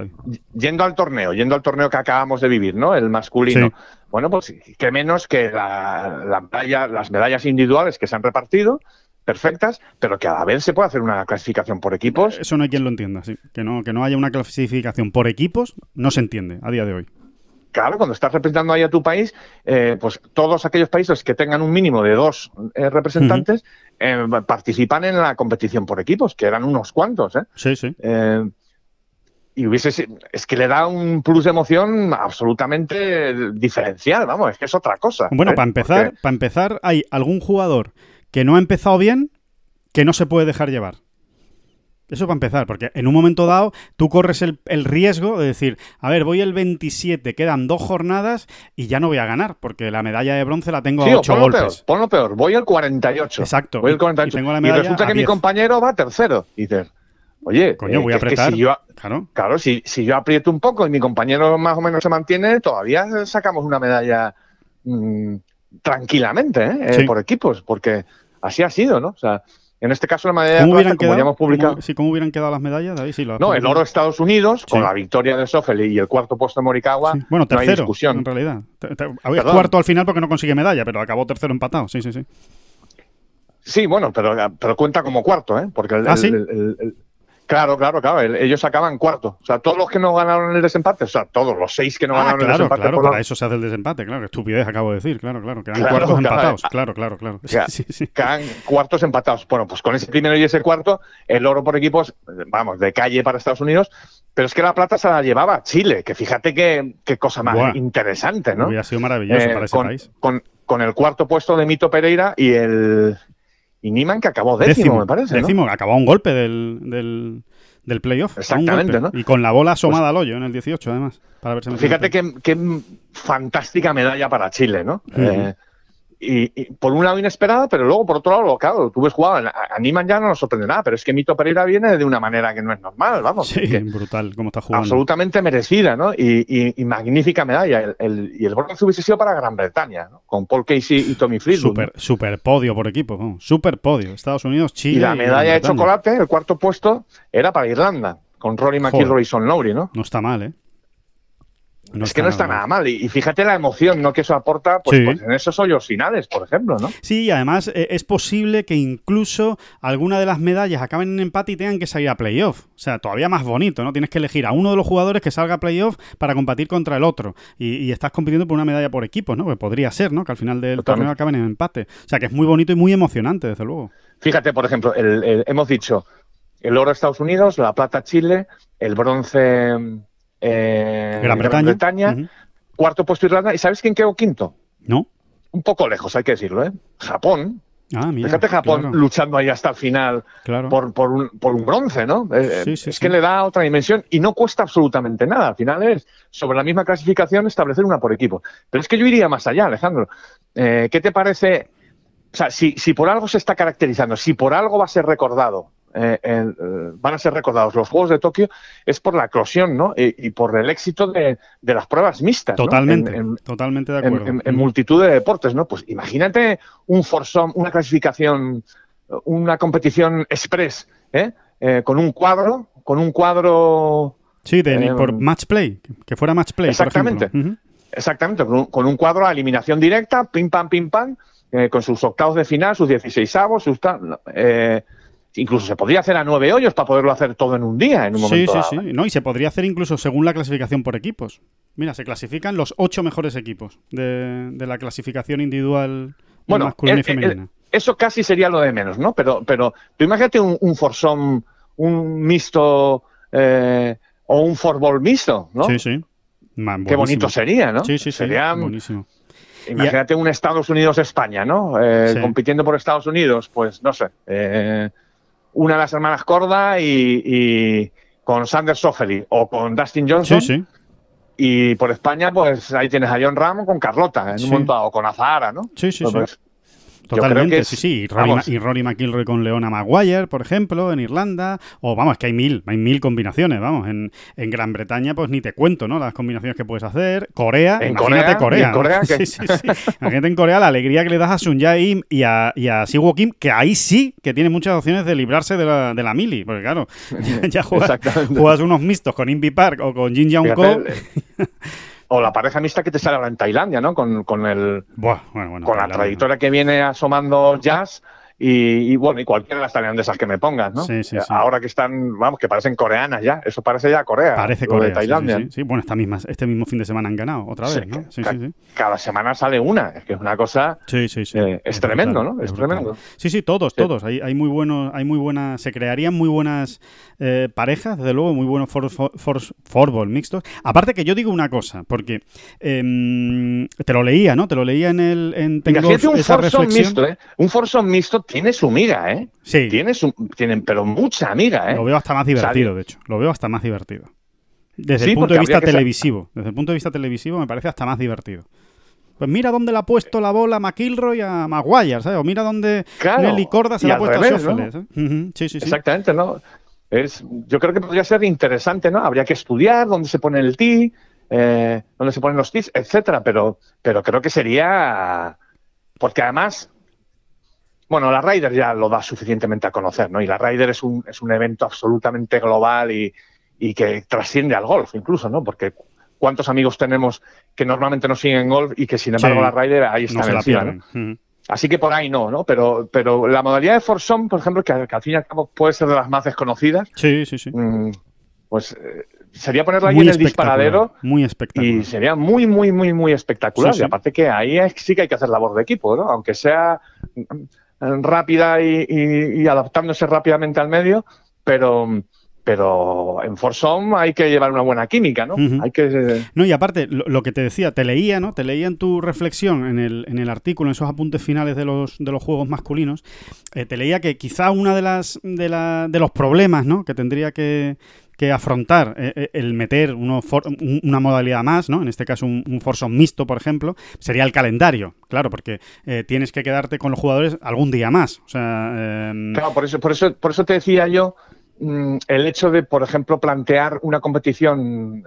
Yendo al torneo, yendo al torneo que acabamos de vivir, ¿no? El masculino. Bueno, pues que menos que la, las medallas individuales que se han repartido, perfectas, pero que a la vez se puede hacer una clasificación por equipos. Eso no hay quien lo entienda, sí. Que no, que no haya una clasificación por equipos, no se entiende a día de hoy. Claro, cuando estás representando ahí a tu país, eh, pues todos aquellos países que tengan un mínimo de dos eh, representantes eh, participan en la competición por equipos, que eran unos cuantos. ¿eh? Sí, sí. y hubiese, es que le da un plus de emoción absolutamente diferencial, vamos, es que es otra cosa. Bueno, para empezar, para empezar, hay algún jugador que no ha empezado bien que no se puede dejar llevar. Eso para empezar, porque en un momento dado tú corres el, riesgo de decir, a ver, voy el 27, quedan dos jornadas y ya no voy a ganar, porque la medalla de bronce la tengo a 8 golpes. Peor, peor, voy al 48. Exacto. Voy al 48. Y, resulta que mi compañero va tercero. Y dices, oye, Coño, eh, voy a apretar. si yo, claro, si, yo aprieto un poco y mi compañero más o menos se mantiene, todavía sacamos una medalla mm, tranquilamente, ¿eh? ¿eh? por equipos, porque así ha sido, ¿no? O sea, en este caso, la medalla de plata, como ya hemos publicado. ¿cómo, sí, ¿Cómo hubieran quedado las medallas? no, el oro de Estados Unidos, con la victoria de Sofel y el cuarto puesto de Morikawa. Bueno, tercero, discusión. en realidad. Había cuarto al final porque no consigue medalla, pero acabó tercero empatado. Sí, sí, sí. Sí, bueno, pero, pero cuenta como cuarto, ¿eh? Porque el, ¿Ah, Claro, claro, claro. Ellos acaban cuarto. O sea, todos los que no ganaron el desempate, o sea, todos los seis que no ah, ganaron el desempate. Claro, para eso se hace el desempate, claro. Estupidez acabo de decir, claro, claro. Quedan cuartos empatados. Claro, claro, claro. Sí, sí, Quedan cuartos empatados. Bueno, pues con ese primero y ese cuarto, el oro por equipos, vamos, de calle para Estados Unidos. Pero es que la plata se la llevaba Chile, que fíjate qué, qué cosa más interesante, ¿no? Hubiera sido maravilloso eh, para ese país. Con, con el cuarto puesto de Mito Pereira y el. Y Niman que acabó décimo, me parece. Décimo, acabó un golpe del, del, del playoff. Exactamente, ¿no? Y con la bola asomada pues al hoyo en el 18, además. Para verse fíjate qué, fantástica medalla para Chile, ¿no? eh, y, por un lado inesperada, pero luego por otro lado, claro, tú ves jugado, a Niman ya no nos sorprende nada, pero es que Mito Pereira viene de una manera que no es normal, vamos. Sí, brutal, como está jugando. Absolutamente merecida, ¿no? Y, magnífica medalla. El, y el bronce hubiese sido para Gran Bretaña, ¿no? Con Paul Casey y Tommy Fleetwood. Super, super podio por equipo, super podio. Estados Unidos, Chile. Y la medalla de chocolate, el cuarto puesto, era para Irlanda, con Rory McIlroy y Son Lowry, ¿no? No está mal, ¿eh? Es que no está nada mal. Y, fíjate la emoción ¿no? que eso aporta pues, pues, en esos hoyos finales, por ejemplo. ¿no? Sí, y además eh, es posible que incluso alguna de las medallas acaben en empate y tengan que salir a playoff. O sea, todavía más bonito, ¿no? Tienes que elegir a uno de los jugadores que salga a playoff para competir contra el otro. Y, estás compitiendo por una medalla por equipo, ¿no? Que podría ser, ¿no? Que al final del torneo acaben en empate. O sea, que es muy bonito y muy emocionante, desde luego. Fíjate, por ejemplo, hemos dicho el oro Estados Unidos, la plata Chile, el bronce eh, Gran Bretaña, cuarto puesto Irlanda. ¿Y sabes quién quedó quinto? No. Un poco lejos, hay que decirlo, ¿eh? Japón. Ah, Fíjate Japón luchando ahí hasta el final por, por, un, por, un, bronce, ¿no? Eh, es que le da otra dimensión y no cuesta absolutamente nada. Al final es sobre la misma clasificación establecer una por equipo. Pero es que yo iría más allá, Alejandro. Eh, ¿Qué te parece? O sea, si, si por algo se está caracterizando, si por algo va a ser recordado eh, eh, van a ser recordados los Juegos de Tokio es por la eclosión ¿no? y, por el éxito de, las pruebas mixtas. Totalmente, totalmente de acuerdo. En, multitud de deportes, ¿no? Pues imagínate un forzón, una clasificación, una competición express, ¿eh? con un cuadro, con un cuadro... Sí, de, por match play, que fuera match play. Exactamente. Exactamente, con un, cuadro a eliminación directa, pim pam, pim pam, eh, con sus octavos de final, sus 16 avos, sus eh, incluso se podría hacer a nueve hoyos para poderlo hacer todo en un día, en un momento. Sí, sí, sí. No, y se podría hacer incluso según la clasificación por equipos. Mira, se clasifican los ocho mejores equipos de, la clasificación individual bueno, masculina y femenina. eso casi sería lo de menos, ¿no? Pero, pero tú imagínate un, un un mixto eh, o un forbol mixto, ¿no? Sí, sí. Qué bonito sería, ¿no? Sí, sí, sí. Sería buenísimo. Imagínate un Estados Unidos-España, ¿no? Eh, compitiendo por Estados Unidos, pues no sé. Eh, una de las hermanas Corda y, con Sanders Soffeli o con Dustin Johnson. Sí, sí. Y por España, pues ahí tienes a John Ram con Carlota en un momento, o con Azahara, ¿no? Sí, sí, sí. Totalmente, sí, sí. Y Rory, McIlroy con Leona Maguire, por ejemplo, en Irlanda. O vamos, que hay mil, hay mil combinaciones, vamos. En, en Gran Bretaña, pues ni te cuento, ¿no? Las combinaciones que puedes hacer. Corea, imagínate Corea. Corea, sí, sí, sí. Imagínate en Corea la alegría que le das a Sun Jae y a, y a Siwo Kim, que ahí sí que tiene muchas opciones de librarse de la, de la mili. Porque claro, ya, juegas, juegas, unos mixtos con Invi Park o con Jin Young Ko. O la pareja mixta que te sale ahora en Tailandia, ¿no? Con, con el con la trayectoria que viene asomando Jazz y, bueno, y cualquiera de las tailandesas que me pongas, ¿no? Sí, sí, sí. Ahora que están, vamos, que parecen coreanas ya, eso parece ya Corea. Parece Corea. De Tailandia. Sí, bueno, esta misma, este mismo fin de semana han ganado otra vez, ¿no? Sí, sí, sí. Cada semana sale una, es que es una cosa. Sí, sí, sí. Eh, es, tremendo, ¿no? Es, tremendo. Sí, sí, todos, todos. Hay, hay, muy buenos, hay muy buenas, se crearían muy buenas eh, parejas, desde luego, muy buenos fútbol mixtos. Aparte que yo digo una cosa, porque em, te lo leía, ¿no? Te lo leía en el en Tengo un esa reflexión. mixto, ¿eh? Un mixto tiene su miga, ¿eh? Sí. Tiene su, tienen, pero mucha amiga, ¿eh? Lo veo hasta más divertido, de hecho. Lo veo hasta más divertido. Desde el punto de vista televisivo. Desde el punto de vista televisivo me parece hasta más divertido. Pues mira dónde le ha puesto la bola a McIlroy a Maguire, ¿sabes? O mira dónde Nelly Corda se la ha puesto a Schofield. ¿eh? sí, sí, sí. Exactamente, ¿no? Es, yo creo que podría ser interesante, ¿no? Habría que estudiar dónde se pone el tee, eh, dónde se ponen los tees, etcétera, pero, pero creo que sería. Porque además, bueno, la Ryder ya lo da suficientemente a conocer, ¿no? Y la Ryder es un, es un evento absolutamente global y, y que trasciende al golf, incluso, ¿no? Porque cuántos amigos tenemos que normalmente no siguen golf y que sin embargo la Ryder ahí está en el ¿no? Así que por ahí no, ¿no? Pero, pero la modalidad de Foursome, por ejemplo, que, al fin y al cabo puede ser de las más desconocidas. Sí, sí, sí. Mm, pues eh, sería ponerla ahí en el disparadero. Muy espectacular. Y sería muy, muy, muy, muy espectacular. Y aparte que ahí sí que hay que hacer labor de equipo, ¿no? Aunque sea rápida y adaptándose rápidamente al medio, pero pero en Forsom hay que llevar una buena química, ¿no? Hay que... No, y aparte, lo, que te decía, te leía, ¿no? Te leía en tu reflexión, en el, en el artículo, en esos apuntes finales de los, de los juegos masculinos, eh, te leía que quizá una de las de, la, de los problemas, ¿no? Que tendría que, afrontar eh, eh, el meter una modalidad más, ¿no? En este caso un, un mixto, por ejemplo, sería el calendario, claro, porque tienes que quedarte con los jugadores algún día más. O sea, em, Claro, por eso, por eso, por eso te decía yo Mm, el hecho de, por ejemplo, plantear una competición,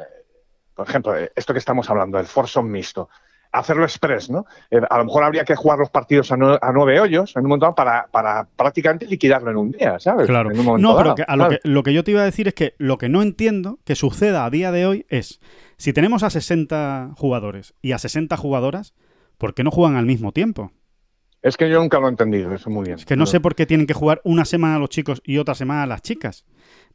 por ejemplo, esto que estamos hablando, el Forson mixto, hacerlo express, ¿no? Eh, a lo mejor habría que jugar los partidos a, nueve hoyos en un momento para, para prácticamente liquidarlo en un día, ¿sabes? Claro. no, pero lo, que, lo que yo te iba a decir es que lo que no entiendo que suceda a día de hoy es, si tenemos a 60 jugadores y a 60 jugadoras, ¿por qué no juegan al mismo tiempo? Es que yo nunca lo he entendido, eso muy bien. Es que no sé por qué tienen que jugar una semana los chicos y otra semana las chicas.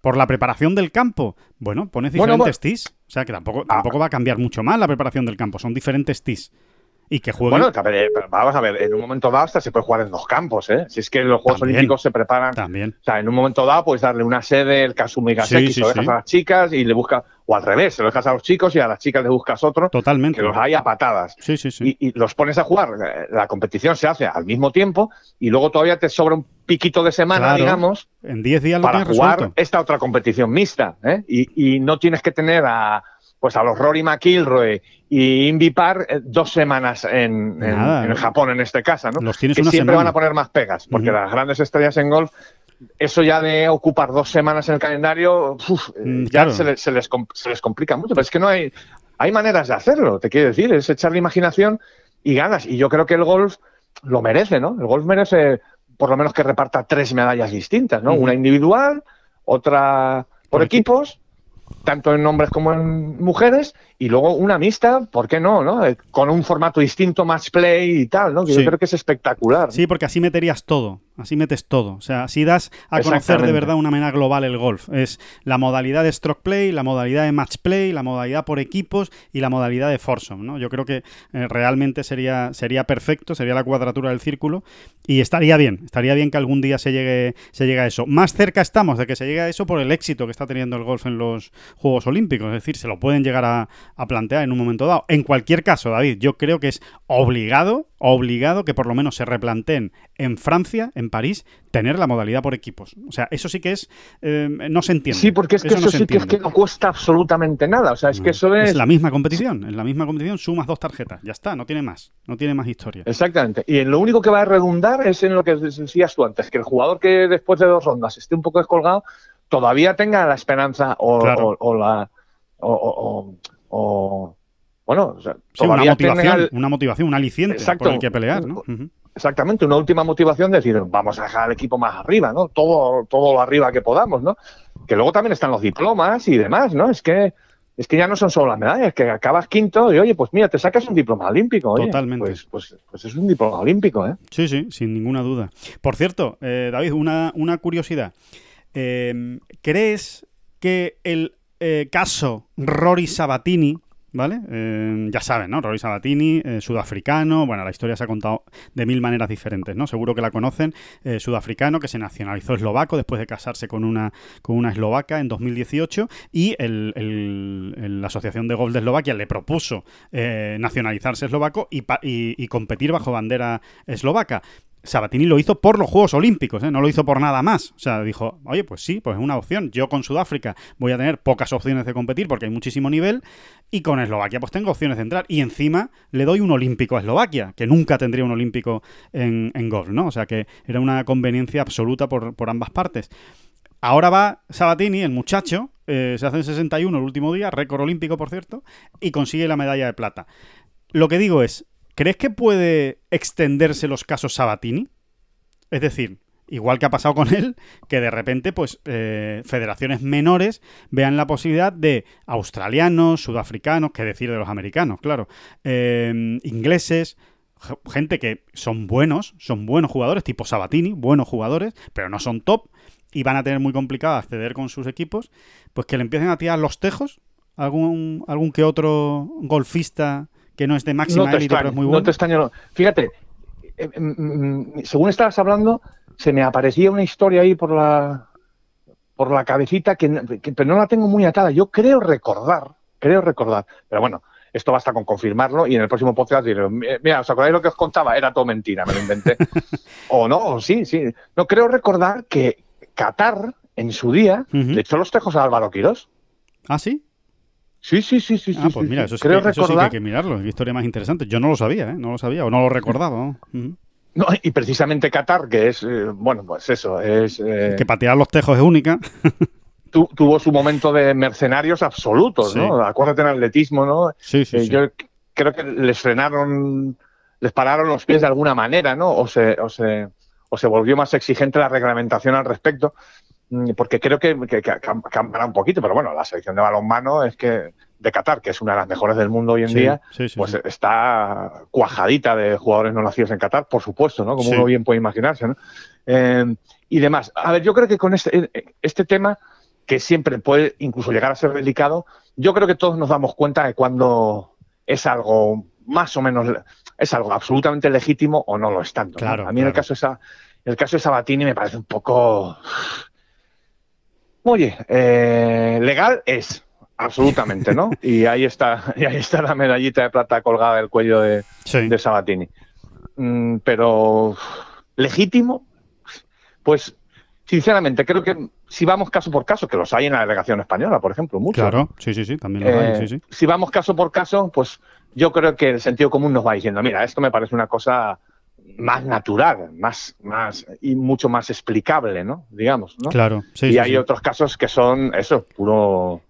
Por la preparación del campo. Bueno, pones diferentes tis. O sea que tampoco, ah. tampoco va a cambiar mucho más la preparación del campo. Son diferentes tis y que jueguen. Bueno, vamos a ver, en un momento dado hasta se puede jugar en dos campos, ¿eh? Si es que los Juegos Olímpicos se preparan. También. O sea, en un momento dado puedes darle una sede, el Kasumi Gaseki, se lo dejas a las chicas y le buscas, o al revés, se lo dejas a los chicos y a las chicas le buscas otro. Totalmente. Que los hay a patadas. Sí, sí, sí. Y, los pones a jugar. Eh, la competición se hace al mismo tiempo y luego todavía te sobra un piquito de semana, digamos. En 10 días lo para jugar esta otra competición mixta, ¿eh? y, y no tienes que tener a pues a los Rory McIlroy y Invipar eh, dos semanas en, en, Japón en este caso, ¿no? que siempre van a poner más pegas, porque las grandes estrellas en golf, eso ya de ocupar dos semanas en el calendario, mm, ya se, les, se, les, complica mucho, pero es que no hay, hay maneras de hacerlo, te quiero decir, es echarle imaginación y ganas. Y yo creo que el golf lo merece, ¿no? El golf merece por lo menos que reparta tres medallas distintas, ¿no? Una individual, otra por, equipos tanto en hombres como en mujeres, y luego una mixta, ¿por qué no? no? Eh, con un formato distinto, match play y tal, ¿no? Que yo creo que es espectacular. Sí, porque así meterías todo, así metes todo. O sea, así das a conocer de verdad una manera global el golf. Es la modalidad de stroke play, la modalidad de match play, la modalidad por equipos y la modalidad de foursome, ¿no? Yo creo que eh, realmente sería, sería perfecto, sería la cuadratura del círculo y estaría bien, estaría bien que algún día se llegue, se llegue a eso. Más cerca estamos de que se llegue a eso por el éxito que está teniendo el golf en los Juegos Olímpicos, es decir, se lo pueden llegar a, plantear en un momento dado. En cualquier caso, David, yo creo que es obligado, obligado que por lo menos se replanteen en Francia, en París, tener la modalidad por equipos. O sea, eso sí que es, eh, no se entiende. Sí, porque es que eso, sí que es que no cuesta absolutamente nada. O sea, es que eso es... Es la misma competición, en la misma competición sumas dos tarjetas, ya está, no tiene más, no tiene más historia. Exactamente. Y en lo único que va a redundar es en lo que decías tú antes, que el jugador que después de dos rondas esté un poco descolgado, todavía tenga la esperanza o, la o, bueno, una motivación, una motivación, un aliciente por el que pelear, ¿no? Exactamente, una última motivación de decir, vamos a dejar al equipo más arriba, ¿no? Todo, todo lo arriba que podamos, ¿no? Que luego también están los diplomas y demás, ¿no? Es que es que ya no son solo las medallas, que acabas quinto y oye, pues mira, te sacas un diploma olímpico. Totalmente. Pues, pues, pues, es un diploma olímpico, ¿eh? Sí, sí, sin ninguna duda. Por cierto, eh, David, una, una curiosidad. Eh, ¿Crees que el eh, caso Rory Sabatini, ¿vale? Eh, ya saben, ¿no? Rory Sabatini, sudafricano, bueno, la historia se ha contado de mil maneras diferentes, ¿no? Seguro que la conocen, sudafricano que se nacionalizó eslovaco después de casarse con una, con una eslovaca en 2018 y la Asociación de Golf de Eslovaquia le propuso nacionalizarse eslovaco y, y competir bajo bandera eslovaca. Sabatini lo hizo por los Juegos Olímpicos, ¿eh? no lo hizo por nada más. O sea, dijo, oye, pues sí, pues es una opción. Yo con Sudáfrica voy a tener pocas opciones de competir porque hay muchísimo nivel y con Eslovaquia pues tengo opciones de entrar. Y encima le doy un olímpico a Eslovaquia, que nunca tendría un olímpico en, golf, ¿no? O sea que era una conveniencia absoluta por, ambas partes. Ahora va Sabatini, el muchacho, eh, se hace en 61 el último día, récord olímpico por cierto, y consigue la medalla de plata. Lo que digo es, ¿Crees que puede extenderse los casos Sabatini? Es decir, igual que ha pasado con él, que de repente, pues, eh, federaciones menores vean la posibilidad de australianos, sudafricanos, qué decir de los americanos, claro, eh, ingleses, gente que son buenos, son buenos jugadores, tipo Sabatini, buenos jugadores, pero no son top y van a tener muy complicado acceder con sus equipos, pues que le empiecen a tirar los tejos algún, algún que otro golfista que no es de máxima élite, pero es muy bueno. No te extraño, Fíjate, eh, mm, mm, según estabas hablando, se me aparecía una historia ahí por la por la cabecita que, pero no la tengo muy atada. Yo creo recordar, creo recordar, pero bueno, esto basta con confirmarlo y en el próximo podcast diré, mira, ¿os acordáis lo que os contaba? Era todo mentira, me lo inventé. o no, sí, sí. No, creo recordar que Qatar, en su día, le echó los tejos a Álvaro Quirós. ¿Ah, sí? Sí, sí, sí, sí. Ah, pues mira, eso, Creo que, sí que hay que mirarlo. Qué historia más interesante. Yo no lo sabía, ¿eh? No lo sabía o no lo recordaba. ¿no? y precisamente Qatar, que es, eh, bueno, pues eso, es... Eh, que patear los tejos es única. tuvo su momento de mercenarios absolutos, ¿no? Acuérdate en atletismo, ¿no? Sí, sí, Yo creo que les frenaron, les pararon los pies de alguna manera, ¿no? O se, o se, o se volvió más exigente la reglamentación al respecto. Mm, porque creo que, que, cambiará un poquito, pero bueno, la selección de balonmano es que de Qatar, que es una de las mejores del mundo hoy en día, pues está cuajadita de jugadores no nacidos en Qatar, por supuesto, ¿no? Como uno bien puede imaginarse, ¿no? Eh, y demás. A ver, yo creo que con este, este tema, que siempre puede incluso llegar a ser delicado, yo creo que todos nos damos cuenta de cuando es algo más o menos, es algo absolutamente legítimo o no lo es tanto. Claro, A mí en el caso de el caso de Sabatini me parece un poco Oye, eh, legal es, absolutamente, ¿no? y ahí está, y ahí está la medallita de plata colgada del cuello de, Sabatini. Mm, pero legítimo, pues sinceramente creo que si vamos caso por caso, que los hay en la delegación española, por ejemplo, muchos. Claro, sí, sí, sí, también los hay, sí, sí. Eh, si vamos caso por caso, pues yo creo que el sentido común nos va diciendo, mira, esto me parece una cosa más natural, más, más y mucho más explicable, ¿no? Digamos, ¿no? Claro, sí. Y hay otros casos que son eso, puro.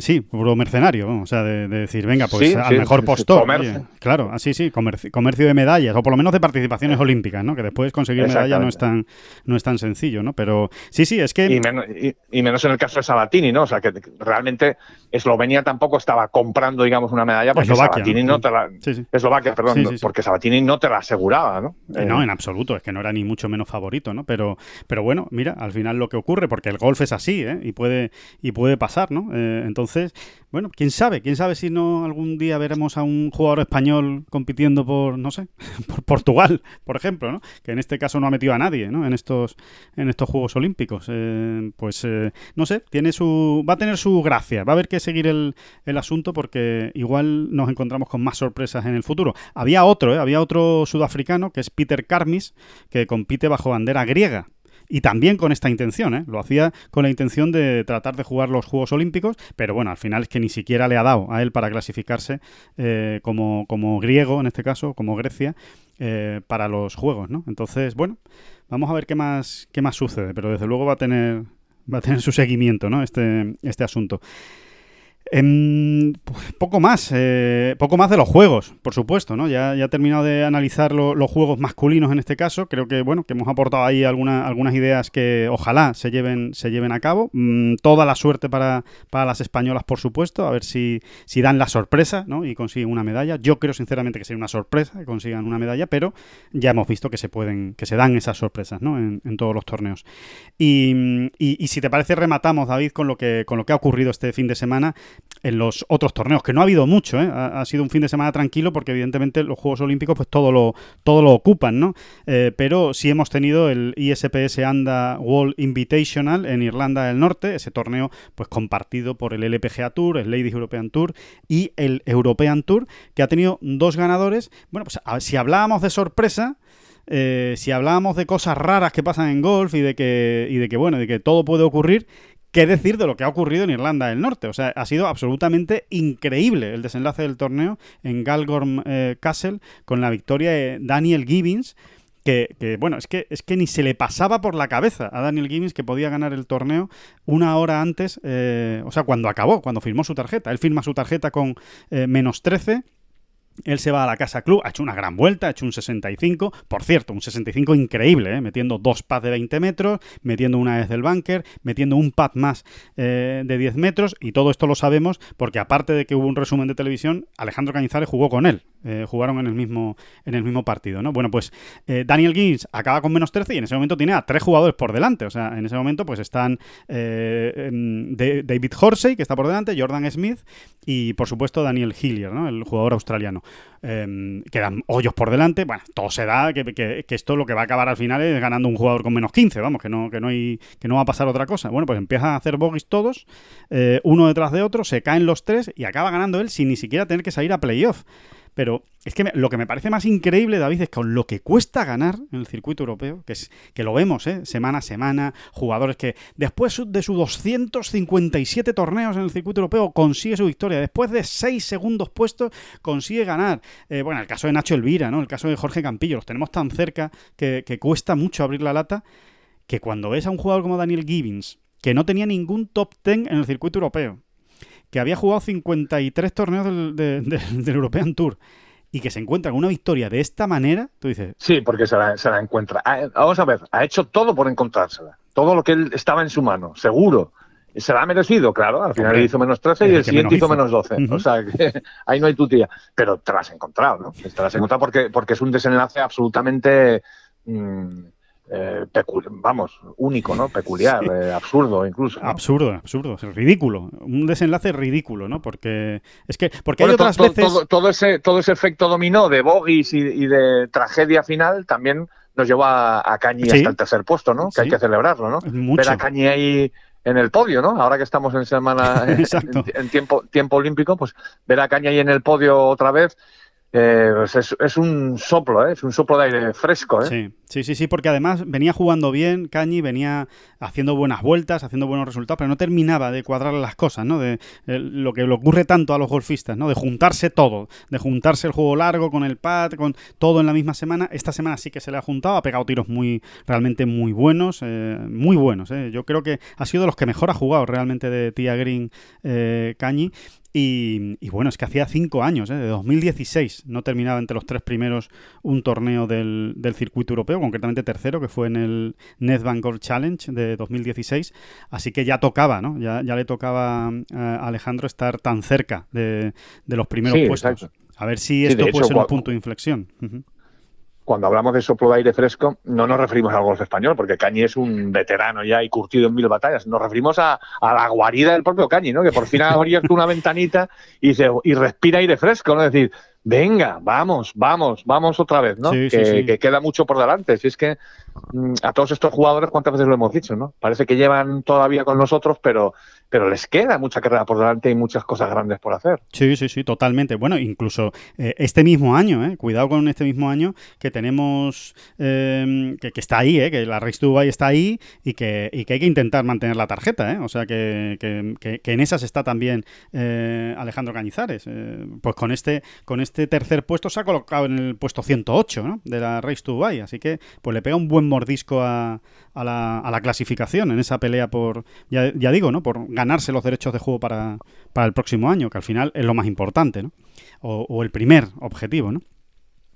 sí, puro mercenario, o sea, de, decir, venga, pues al mejor postor. claro, así sí, comercio, de medallas, o por lo menos de participaciones olímpicas, ¿no? Que después conseguir medalla no es tan, no es tan sencillo, ¿no? Pero sí, sí, es que. Y menos, y, menos en el caso de Sabatini, ¿no? O sea, que realmente Eslovenia tampoco estaba comprando, digamos, una medalla porque Sabatini no te la. Eslovaquia, perdón, porque Sabatini no te la aseguraba, ¿no? Eh, no, en absoluto, es que no era ni mucho menos favorito, ¿no? Pero, pero bueno, mira, al final lo que ocurre, porque el golf es así, ¿eh? Y puede, y puede pasar, ¿no? Eh, entonces, bueno, quién sabe, quién sabe si no algún día veremos a un jugador español compitiendo por, no sé, por Portugal, por ejemplo, ¿no? Que en este caso no ha metido a nadie, ¿no? En estos, en estos Juegos Olímpicos. Eh, pues, eh, no sé, tiene su, va a tener su gracia, va a haber que seguir el, el asunto porque igual nos encontramos con más sorpresas en el futuro. Había otro, ¿eh? Había otro sudafricano que es Peter Carmis, que compite bajo bandera griega y también con esta intención, ¿eh? lo hacía con la intención de tratar de jugar los Juegos Olímpicos, pero bueno, al final es que ni siquiera le ha dado a él para clasificarse eh, como, como, griego, en este caso, como Grecia, eh, para los Juegos, ¿no? Entonces, bueno, vamos a ver qué más, qué más sucede, pero desde luego va a tener, va a tener su seguimiento, ¿no? Este, este asunto. Em, poco más, eh, poco más de los juegos, por supuesto, ¿no? Ya, ya he terminado de analizar los juegos masculinos en este caso. Creo que, bueno, que hemos aportado ahí algunas ideas que ojalá se lleven, se lleven a cabo. Mm, toda la suerte para, para, las españolas, por supuesto, a ver si, si dan la sorpresa, ¿no? Y consiguen una medalla. Yo creo sinceramente que sería una sorpresa que consigan una medalla, pero ya hemos visto que se pueden, que se dan esas sorpresas, ¿no? En, todos los torneos. Y, y, y si te parece, rematamos, David, con lo que, con lo que ha ocurrido este fin de semana en los otros torneos, que no ha habido mucho, ¿eh? ha, sido un fin de semana tranquilo porque evidentemente los Juegos Olímpicos pues todo lo, todo lo ocupan, ¿no? Eh, pero sí hemos tenido el ISPS ANDA World Invitational en Irlanda del Norte, ese torneo pues compartido por el LPGA Tour, el Ladies European Tour y el European Tour, que ha tenido dos ganadores. Bueno, pues si hablábamos de sorpresa, eh, si hablábamos de cosas raras que pasan en golf y de que, y de que bueno, de que todo puede ocurrir, ¿Qué decir de lo que ha ocurrido en Irlanda del Norte? O sea, ha sido absolutamente increíble el desenlace del torneo en Galgorm eh, Castle con la victoria de Daniel Gibbons. Que, bueno, es que, es que ni se le pasaba por la cabeza a Daniel Gibbons que podía ganar el torneo una hora antes, eh, o sea, cuando acabó, cuando firmó su tarjeta. Él firma su tarjeta con eh, menos 13 él se va a la Casa Club, ha hecho una gran vuelta, ha hecho un 65, por cierto, un 65 increíble, ¿eh? metiendo dos pads de 20 metros, metiendo una vez del bunker, metiendo un pad más eh, de 10 metros, y todo esto lo sabemos porque aparte de que hubo un resumen de televisión, Alejandro Cañizares jugó con él, eh, jugaron en el mismo, en el mismo partido, ¿no? Bueno, pues Daniel Gibbs acaba con menos 13 y en ese momento tiene a tres jugadores por delante, o sea, en ese momento pues están David Horsey, que está por delante, Jordan Smith y por supuesto Daniel Hillier, ¿no? El jugador australiano. Em, quedan hoyos por delante. Bueno, todo se da que, que, esto lo que va a acabar al final es ganando un jugador con menos 15, vamos, que no, que no, hay, que no va a pasar otra cosa. Bueno, pues empiezan a hacer bogies todos, eh, uno detrás de otro, se caen los tres y acaba ganando él sin ni siquiera tener que salir a playoff. Pero es que lo que me parece más increíble, David, es con lo que cuesta ganar en el circuito europeo, que es que lo vemos, ¿eh? semana a semana, jugadores que después de sus 257 torneos en el circuito europeo consigue su victoria, después de 6 segundos puestos consigue ganar. Eh, bueno, el caso de Nacho Elvira, ¿no? El caso de Jorge Campillo, los tenemos tan cerca que, que cuesta mucho abrir la lata, que cuando ves a un jugador como Daniel Gibbons, que no tenía ningún top 10 en el circuito europeo, que había jugado 53 torneos del, European Tour y que se encuentra con una victoria de esta manera, tú dices... Sí, porque se la, encuentra. Ah, vamos a ver, ha hecho todo por encontrársela. Todo lo que él estaba en su mano, seguro. Se la ha merecido, claro. Al final hizo menos 13 y el, siguiente hizo. menos 12. O sea, que ahí no hay tu tía. Pero te la has encontrado, ¿no? Te la has encontrado porque, porque es un desenlace absolutamente... Mm, eh, vamos, único, ¿no? Peculiar, eh, absurdo incluso. Absurdo, absurdo, es ridículo, un desenlace ridículo, ¿no? Porque es que porque hay otras veces todo, ese todo ese efecto dominó de bogies y, de tragedia final también nos llevó a, a Cañi hasta el tercer puesto, ¿no? Que hay que celebrarlo, ¿no? Ver a Cañi ahí en el podio, ¿no? Ahora que estamos en semana en, tiempo tiempo olímpico, pues ver a Cañi ahí en el podio otra vez eh, pues es, un soplo, ¿eh? es un soplo de aire fresco. ¿eh? Sí, sí, sí, sí, porque además venía jugando bien, Cañi, venía haciendo buenas vueltas, haciendo buenos resultados, pero no terminaba de cuadrar las cosas, ¿no? De lo que le ocurre tanto a los golfistas, ¿no? De juntarse todo, de juntarse el juego largo con el pad, con todo en la misma semana. Esta semana sí que se le ha juntado, ha pegado tiros muy, realmente muy buenos, muy buenos. Yo creo que ha sido de los que mejor ha jugado realmente de Tia Green Cañi. Y, bueno, es que hacía cinco años, ¿eh? de 2016, no terminaba entre los tres primeros un torneo del, circuito europeo, concretamente tercero, que fue en el NetBank Golf Challenge de 2016. Así que ya tocaba, ¿no? Ya, ya le tocaba a Alejandro estar tan cerca de, los primeros puestos. A ver si esto puede ser un punto de inflexión cuando hablamos de soplo de aire fresco, no nos referimos al golf español, porque Cañi es un veterano ya y curtido en mil batallas. Nos referimos a, la guarida del propio Cañi, ¿no? Que por fin ha abierto una ventanita y, se, y respira aire fresco, ¿no? Es decir, venga, vamos, vamos, vamos otra vez, ¿no? que, queda mucho por delante. Si es que mm, a todos estos jugadores, ¿cuántas veces lo hemos dicho, no? Parece que llevan todavía con nosotros, pero pero les queda mucha carrera por delante y muchas cosas grandes por hacer. Sí, sí, sí, totalmente. Bueno, incluso eh, este mismo año, eh, cuidado con este mismo año que tenemos, em, que, está ahí, eh, que la Race Dubai está ahí y que, y que hay que intentar mantener la tarjeta, eh. o sea que, que, que, en esas está también eh, Alejandro Cañizares. pues con este, con este tercer puesto se ha colocado en el puesto 108 ¿no? de la Race to Dubai, así que pues le pega un buen mordisco a, a, la, a la clasificación en esa pelea por, ya, ya digo, ¿no? por ganarse los derechos de juego para, el próximo año, que al final es lo más importante, ¿no? O, el primer objetivo, ¿no?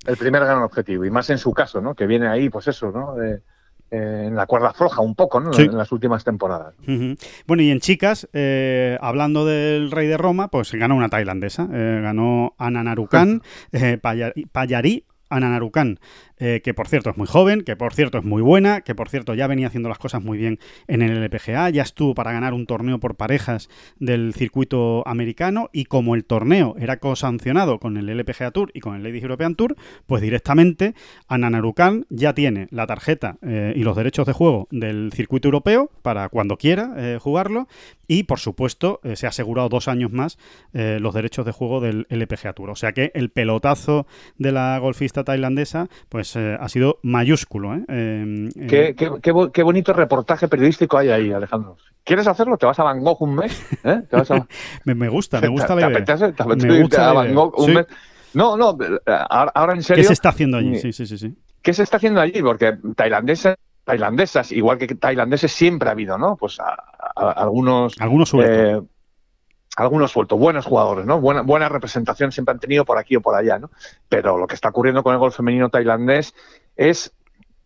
El primer gran objetivo, y más en su caso, ¿no? Que viene ahí, pues eso, ¿no? Eh, en la cuerda floja un poco, ¿no? En las últimas temporadas. Bueno, y en chicas, eh, hablando del rey de Roma, pues ganó una tailandesa. Eh, ganó Ananarukan Payari Ananarukan eh, que por cierto es muy joven, que por cierto es muy buena, que por cierto ya venía haciendo las cosas muy bien en el LPGA, ya estuvo para ganar un torneo por parejas del circuito americano y como el torneo era cosancionado con el LPGA Tour y con el Ladies European Tour, pues directamente Ananarukan ya tiene la tarjeta eh, y los derechos de juego del circuito europeo para cuando quiera eh, jugarlo y por supuesto se ha asegurado dos años más los derechos de juego del LPGA Tour. O sea que el pelotazo de la golfista tailandesa pues eh, ha sido mayúsculo. ¿eh? Em, qué, qué, bonito reportaje periodístico hay ahí, Alejandro. ¿Quieres hacerlo? ¿Te vas a Van Gogh un mes? ¿Eh? me, gusta, me gusta la idea. ¿Te apetece, a Van Gogh un mes? No, no, ahora, en serio. ¿Qué se está haciendo allí? Sí, sí, sí. sí. ¿Qué se está haciendo allí? Porque tailandeses, tailandesas, igual que tailandeses, siempre ha habido, ¿no? Pues algunos. Algunos algunos sueltos, buenos jugadores, ¿no? Buena, buena representación siempre han tenido por aquí o por allá, ¿no? Pero lo que está ocurriendo con el golf femenino tailandés es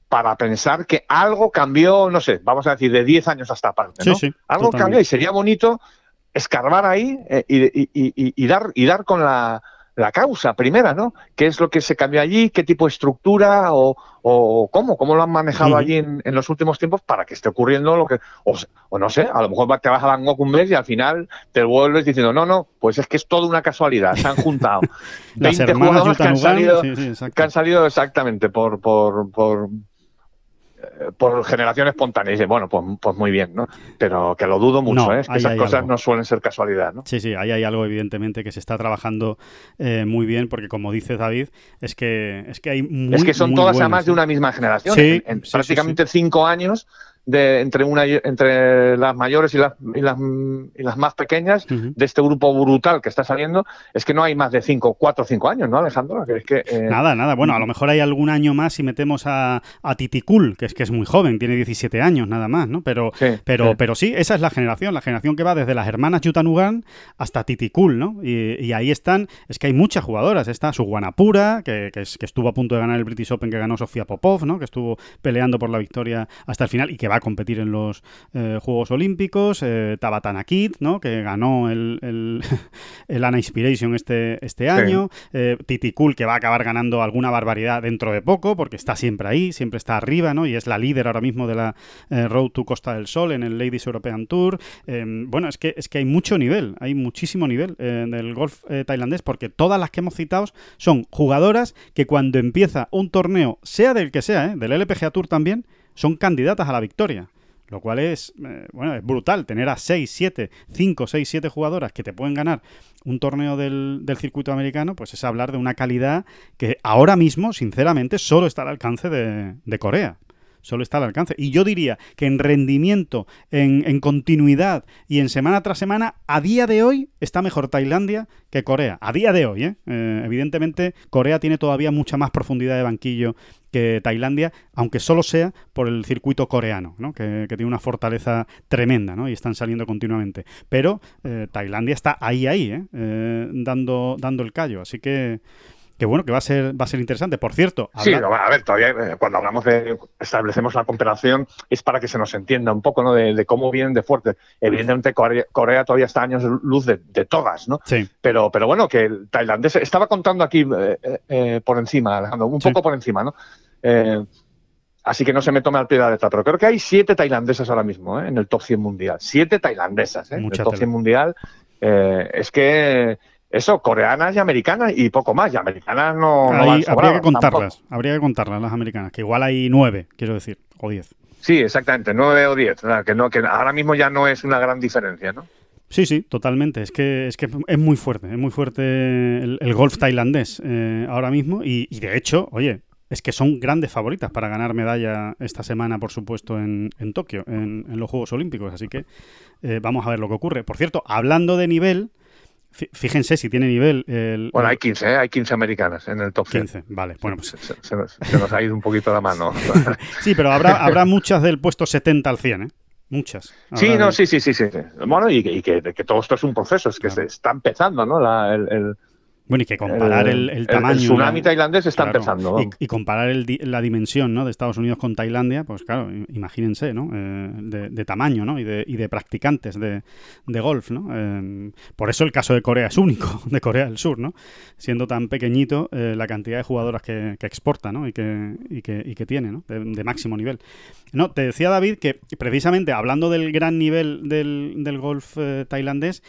para pensar que algo cambió, no sé, vamos a decir, de 10 años hasta parte, ¿no? Sí, algo cambió y sería bonito escarbar ahí eh, y, dar, y dar con la, la causa primera, ¿no? ¿Qué es lo que se cambió allí? ¿Qué tipo de estructura o, o cómo? ¿Cómo lo han manejado allí en, los últimos tiempos para que esté ocurriendo lo que... O, no sé, a lo mejor te vas a Bangkok un mes y al final te vuelves diciendo, no, no, pues es que es toda una casualidad, se han juntado 20 jugadores que han, salido, que han salido exactamente por, por, por por generación espontánea. Y dice, bueno, pues, pues muy bien, ¿no? Pero que lo dudo mucho, ¿eh? Es que esas cosas no suelen ser casualidad, ¿no? Sí, sí, ahí hay algo, evidentemente, que se está trabajando eh, muy bien, porque como dice David, es que, es que hay muy, Es que son todas además de ¿eh? una misma generación. Sí, en, prácticamente cinco años de, entre, una, entre las mayores y las, y las, y las más pequeñas de este grupo brutal que está saliendo, es que no hay más de cinco, cuatro o cinco años, ¿no, Alejandro? Que es que, eh, Nada, nada. Bueno, a lo mejor hay algún año más si metemos a, a Titicul, que es que es muy joven, tiene 17 años nada más, ¿no? Pero sí, pero, sí. pero sí, esa es la generación, la generación que va desde las hermanas Yutanugan hasta Titicul, ¿no? Y, ahí están, es que hay muchas jugadoras. Está su Guanapura, que, que, es, que estuvo a punto de ganar el British Open que ganó Sofía Popov, ¿no? Que estuvo peleando por la victoria hasta el final y que va a competir en los eh, Juegos Olímpicos, eh, Tabatana Kid, ¿no? que ganó el, el, el Ana Inspiration este, este año, eh, Titi Cool, que va a acabar ganando alguna barbaridad dentro de poco, porque está siempre ahí, siempre está arriba, ¿no? y es la líder ahora mismo de la Road to Costa del Sol en el Ladies European Tour. Bueno, es que, es que hay mucho nivel, hay muchísimo nivel del golf tailandés, porque todas las que hemos citado son jugadoras que cuando empieza un torneo, sea del que sea, del LPGA Tour también, son candidatas a la victoria. lo cual es, eh, bueno, es brutal tener a 6, 7, 5, 6, 7 jugadoras que te pueden ganar un torneo del, circuito americano, pues es hablar de una calidad que ahora mismo, sinceramente, solo está al alcance de Corea solo está al alcance. Y yo diría que en rendimiento, en, continuidad y en semana tras semana, a día de hoy está mejor Tailandia que Corea. A día de hoy, ¿eh? Eh, evidentemente, Corea tiene todavía mucha más profundidad de banquillo que Tailandia, aunque solo sea por el circuito coreano, ¿no? que, tiene una fortaleza tremenda ¿no? y están saliendo continuamente. Pero eh, Tailandia está ahí, ahí, dando, dando el callo. Así que que bueno, que va a ser, va a ser interesante. Por cierto, sí, a ver, todavía eh, cuando hablamos de establecemos la comparación es para que se nos entienda un poco, ¿no? De, cómo vienen de fuerte. Evidentemente Corea, todavía está años luz de, todas, ¿no? Sí. Pero, pero bueno, que el tailandés estaba contando aquí eh, eh, por encima, Alejandro, un poco por encima, ¿no? así que no se me tome al pie de la letra, pero creo que hay siete tailandesas ahora mismo en el top 100 mundial. Siete tailandesas, ¿eh? En el top 100 mundial. es que eso, coreanas y americanas y poco más. Y americanas no. habría que contarlas, habría que contarlas las americanas, que igual hay nueve, quiero decir, o diez. Sí, exactamente, nueve o diez. Que, no, que ahora mismo ya no es una gran diferencia, ¿no? Sí, sí, totalmente. Es que es, que es muy fuerte, es muy fuerte el, golf tailandés eh, ahora mismo. Y, de hecho, oye, es que son grandes favoritas para ganar medalla esta semana, por supuesto, en, Tokio, en, los Juegos Olímpicos. Así que eh, vamos a ver lo que ocurre. Por cierto, hablando de nivel, Fíjense si tiene nivel. El, bueno, hay 15, ¿eh? hay 15 americanas en el top 15, vale. Bueno, pues... se, nos, ha ido un poquito la mano. sí, pero habrá, habrá muchas del puesto 70 al 100, ¿eh? Muchas. sí, no, sí, sí, sí, sí. Bueno, y, que, que, todo esto es un proceso, es que se está empezando, ¿no? La, el bueno, y que comparar el, tamaño. El, tsunami tailandés está empezando. Y, comparar la dimensión ¿no? de Estados Unidos con Tailandia, pues claro, imagínense, ¿no? Eh, de, tamaño ¿no? y, de, y de practicantes de, golf. ¿no? Eh, por eso el caso de Corea es único, de Corea del Sur, ¿no? siendo tan pequeñito eh, la cantidad de jugadoras que, exporta ¿no? y, que, y, que, y que tiene ¿no? de, máximo nivel. No, te decía David que precisamente hablando del gran nivel del, del golf tailandés,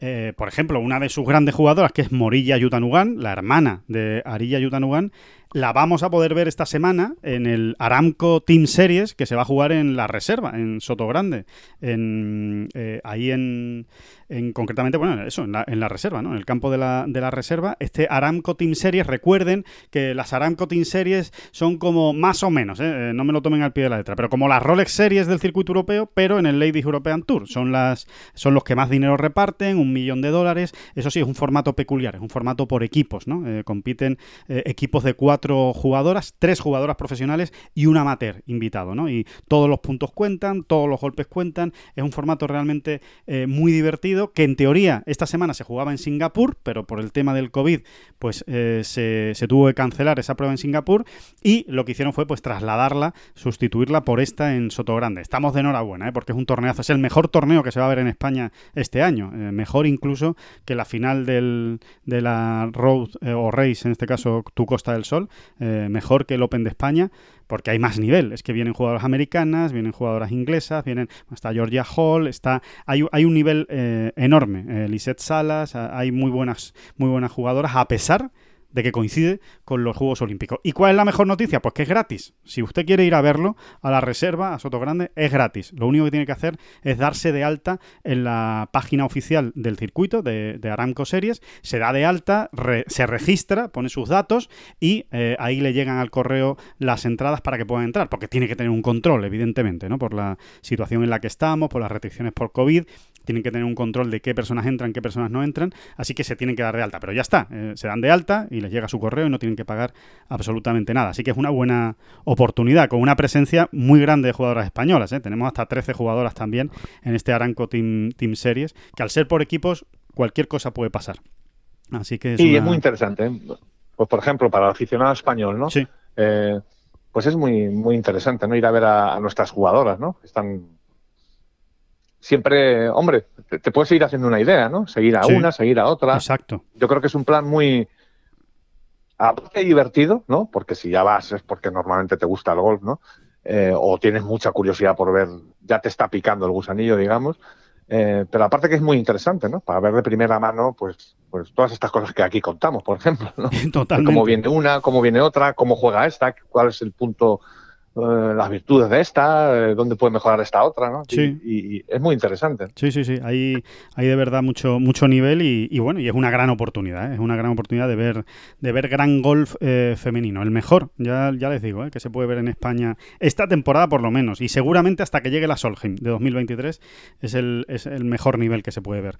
eh, por ejemplo, una de sus grandes jugadoras, que es Morilla Yutanugan, la hermana de Arilla Yutanugan, la vamos a poder ver esta semana en el Aramco Team Series que se va a jugar en la reserva, en Soto Grande, en, eh, ahí en, en, concretamente, bueno, eso, en la, en la, reserva, ¿no? En el campo de la, de la reserva. Este Aramco Team Series, recuerden que las Aramco Team Series son como más o menos, ¿eh? no me lo tomen al pie de la letra, pero como las Rolex Series del circuito europeo, pero en el Ladies European Tour. Son, las, son los que más dinero reparten, un millón de dólares. Eso sí, es un formato peculiar, es un formato por equipos, ¿no? compiten equipos de cuatro jugadoras, tres jugadoras profesionales y un amateur invitado, ¿no? Y todos los puntos cuentan, todos los golpes cuentan. Es un formato realmente eh, muy divertido que en teoría esta semana se jugaba en Singapur, pero por el tema del COVID, pues eh, se, tuvo que cancelar esa prueba en Singapur y lo que hicieron fue pues trasladarla, sustituirla por esta en Sotogrande. Estamos de enhorabuena, ¿eh? porque es un torneazo, es el mejor torneo que se va a ver en España este año, mejor incluso que la final del, de la Road o Race, en este caso tu Costa del Sol, eh, mejor que el Open de España, porque hay más nivel. Es que vienen jugadoras americanas, vienen jugadoras inglesas, vienen está Georgia Hall, está hay, hay un nivel eh, enorme. Eh, Salas, hay muy buenas, muy buenas jugadoras, a pesar que coincide con los Juegos Olímpicos. ¿Y cuál es la mejor noticia? Pues que es gratis. Si usted quiere ir a verlo a la reserva, a Soto Grande, es gratis. Lo único que tiene que hacer es darse de alta en la página oficial del circuito de, Aramco Series, se da de alta, se registra, pone sus datos y eh, ahí le llegan al correo las entradas para que pueda entrar, porque tiene que tener un control, evidentemente, ¿no? Por la situación en la que estamos, por las restricciones por COVID tienen que tener un control de qué personas entran, qué personas no entran, así que se tienen que dar de alta. Pero ya está, eh, se dan de alta y les llega su correo y no tienen que pagar absolutamente nada. Así que es una buena oportunidad, con una presencia muy grande de jugadoras españolas. ¿eh? Tenemos hasta 13 jugadoras también en este Aranco Team, Team Series, que al ser por equipos, cualquier cosa puede pasar. Así que es sí, es muy interesante. ¿eh? Pues por ejemplo, para el aficionado español, ¿no? Sí. pues es muy, muy interesante, ¿no? Ir a ver a, a nuestras jugadoras, ¿no? Están siempre, hombre, te, puedes ir haciendo una idea, ¿no? Seguir a una, seguir a otra. Exacto. Yo creo que es un plan muy aparte divertido, ¿no? Porque si ya vas es porque normalmente te gusta el golf, ¿no? Eh, o tienes mucha curiosidad por ver, ya te está picando el gusanillo, digamos. Eh, pero aparte que es muy interesante, ¿no? Para ver de primera mano, pues, pues todas estas cosas que aquí contamos, por ejemplo, ¿no? Totalmente. Cómo viene una, cómo viene otra, cómo juega esta, cuál es el punto eh, las virtudes de esta, eh, dónde puede mejorar esta otra, ¿no? Sí. Y, es muy interesante. Sí, sí, sí. Hay, hay de verdad mucho, mucho nivel y, bueno, y es una gran oportunidad, ¿eh? es una gran oportunidad de ver, de ver gran golf femenino. El mejor, ya, ya les digo, que se puede ver en España esta temporada por lo menos. Y seguramente hasta que llegue la Solheim de 2023 es el, es el mejor nivel que se puede ver.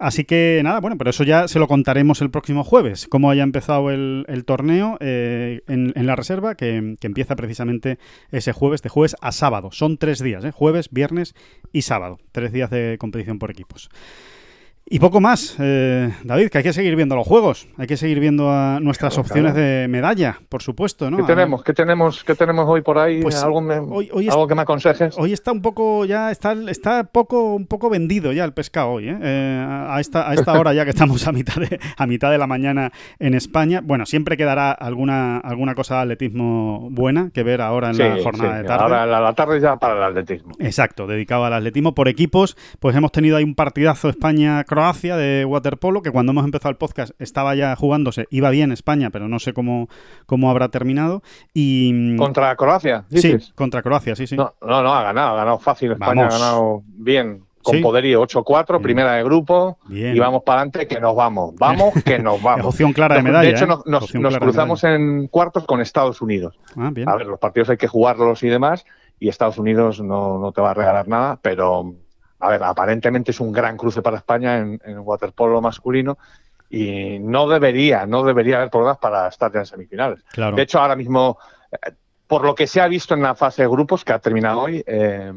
Así que nada, bueno, pero eso ya se lo contaremos el próximo jueves, cómo haya empezado el, torneo eh, en, la reserva, que, empieza precisamente ese jueves, de jueves a sábado. Son tres días, ¿eh? jueves, viernes y sábado. Tres días de competición por equipos. Y poco más, eh, David, que hay que seguir viendo los juegos, hay que seguir viendo a nuestras opciones de medalla, por supuesto, ¿no? ¿Qué tenemos? ¿Qué tenemos? ¿Qué tenemos hoy por ahí? Pues ¿Algo, que me aconsejes? Hoy está un poco ya está está poco un poco vendido ya el pescado hoy, ¿eh? eh a esta a esta hora ya que estamos a mitad de a mitad de la mañana en España. Bueno, siempre quedará alguna alguna cosa de atletismo buena que ver ahora en la jornada de tarde. Ahora la, la tarde ya para el atletismo. Exacto, dedicado al atletismo por equipos, pues hemos tenido ahí un partidazo España Croacia de waterpolo, que cuando hemos empezado el podcast estaba ya jugándose, iba bien España, pero no sé cómo, cómo habrá terminado. Y mm, ¿Contra Croacia? Sí, contra Croacia, sí, sí. No, no, ha ganado, ha ganado fácil España, ha ganado bien con poderío 8-4, primera de grupo, y vamos para adelante que nos vamos, vamos que nos vamos. opción clara de medalla. De hecho, ¿eh? nos, cruzamos en cuartos con Estados Unidos. Ah, a ver, los partidos hay que jugarlos y demás, y Estados Unidos no, no te va a regalar nada, pero a ver, aparentemente es un gran cruce para España en, en waterpolo masculino y no debería, no debería haber problemas para estar en semifinales. De hecho, ahora mismo, eh, por lo que se ha visto en la fase de grupos que ha terminado hoy, eh,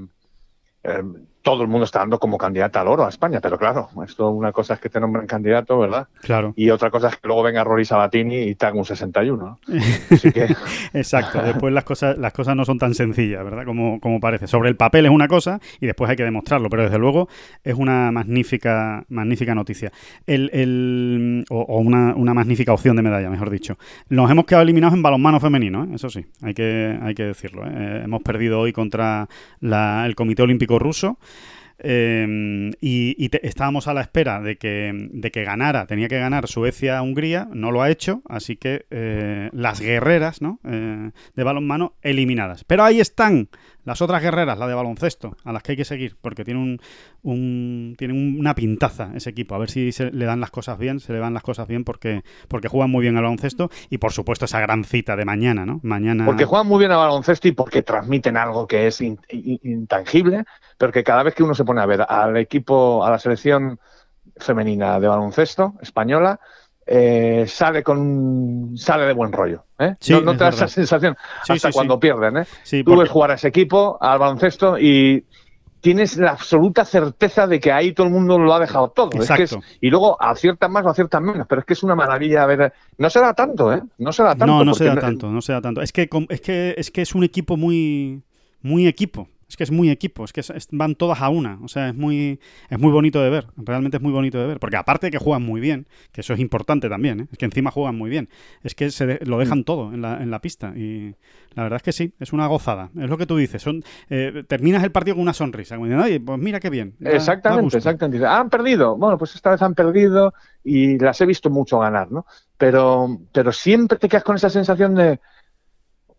eh, todo el mundo está dando como candidata al oro a España, pero claro, esto una cosa es que te nombren candidato, ¿verdad? Claro. Y otra cosa es que luego venga Rory Sabatini y te haga un 61, Así que... Exacto, después las cosas, las cosas no son tan sencillas, ¿verdad? Como, como parece. Sobre el papel es una cosa y después hay que demostrarlo, pero desde luego es una magnífica, magnífica noticia. El, el, o, una, una, magnífica opción de medalla, mejor dicho. Nos hemos quedado eliminados en balonmano femenino, ¿eh? eso sí, hay que, hay que decirlo. ¿eh? Hemos perdido hoy contra el Comité Olímpico Ruso. Em, y, estábamos a la espera de que, de que ganara, tenía que ganar Suecia-Hungría, no lo ha hecho, así que eh, las guerreras ¿no? Eh, de balonmano eliminadas. Pero ahí están las otras guerreras, la de baloncesto, a las que hay que seguir, porque tiene un, un una pintaza ese equipo. A ver si se le dan las cosas bien, se le dan las cosas bien porque, porque juegan muy bien al baloncesto y por supuesto esa gran cita de mañana, ¿no? Mañana. Porque juegan muy bien al baloncesto y porque transmiten algo que es intangible, pero que cada vez que uno se pone a ver al equipo, a la selección femenina de baloncesto española, eh, sale con sale de buen rollo. ¿eh? no, te da esa sensación hasta cuando pierden. ¿eh? Tú ves jugar a ese equipo, al baloncesto, y tienes la absoluta certeza de que ahí todo el mundo lo ha dejado todo. y luego aciertan más o aciertan menos, pero es que es una maravilla ver. No se da tanto, ¿eh? No se da tanto. No, no se da tanto, no se da tanto. Es que, es que, es que es un equipo muy, muy equipo es que es muy equipo, es que van todas a una, o sea, es muy, es muy bonito de ver, realmente es muy bonito de ver, porque aparte de que juegan muy bien, que eso es importante también, ¿eh? es que encima juegan muy bien, es que se lo dejan mm. todo en la, en la pista y la verdad es que sí, es una gozada, es lo que tú dices, son eh, terminas el partido con una sonrisa, como pues mira qué bien. exactamente, exactamente. Han perdido, bueno, pues esta vez han perdido y las he visto mucho ganar, ¿no? Pero, pero siempre te quedas con esa sensación de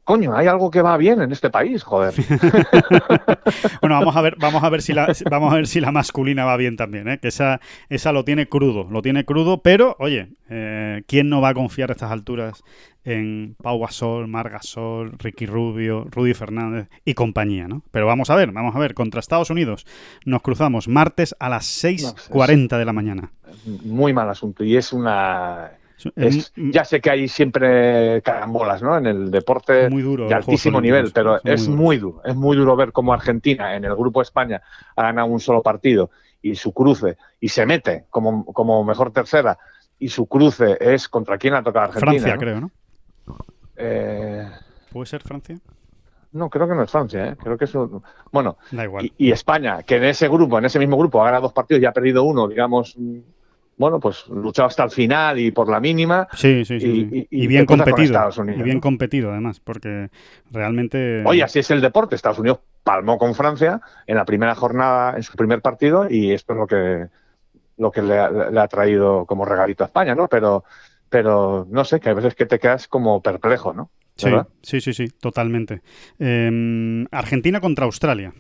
coño, hay algo que va bien en este país, joder. bueno, vamos a ver, vamos a ver si la, vamos a ver si la masculina va bien también, ¿eh? que esa, esa lo tiene crudo, lo tiene crudo, pero oye, eh, ¿quién no va a confiar a estas alturas en Pau Gasol, Mar Gasol, Ricky Rubio, Rudy Fernández y compañía, ¿no? Pero vamos a ver, vamos a ver, contra Estados Unidos nos cruzamos martes a las 6.40 de la mañana. Muy mal asunto y es una ya sé que hay siempre carambolas ¿no? en el deporte de altísimo nivel, pero es muy, duro. Es muy duro ver cómo Argentina en el grupo España ha ganado un solo partido y su cruce y se mete como, como mejor tercera y su cruce es contra quién ha tocado Argentina. Francia, creo, ¿no? Eh, ¿Puede ser Francia? No, creo que no es Francia, ¿eh? creo que eso. Bueno, Y, y, España, que en ese grupo, en ese mismo grupo, ha ganado dos partidos y ha perdido uno, digamos, bueno, pues luchado hasta el final y por la mínima. Sí, sí, sí. Y, bien competido. y bien competido, además, porque realmente. Oye, así es el deporte. Estados Unidos palmó con Francia en la primera jornada, en su primer partido, y esto es lo que, lo que le, ha, traído como regalito a España, ¿no? Pero, pero no sé, que hay veces que te quedas como perplejo, ¿no? Sí, sí, sí, totalmente. Em, Argentina contra Australia.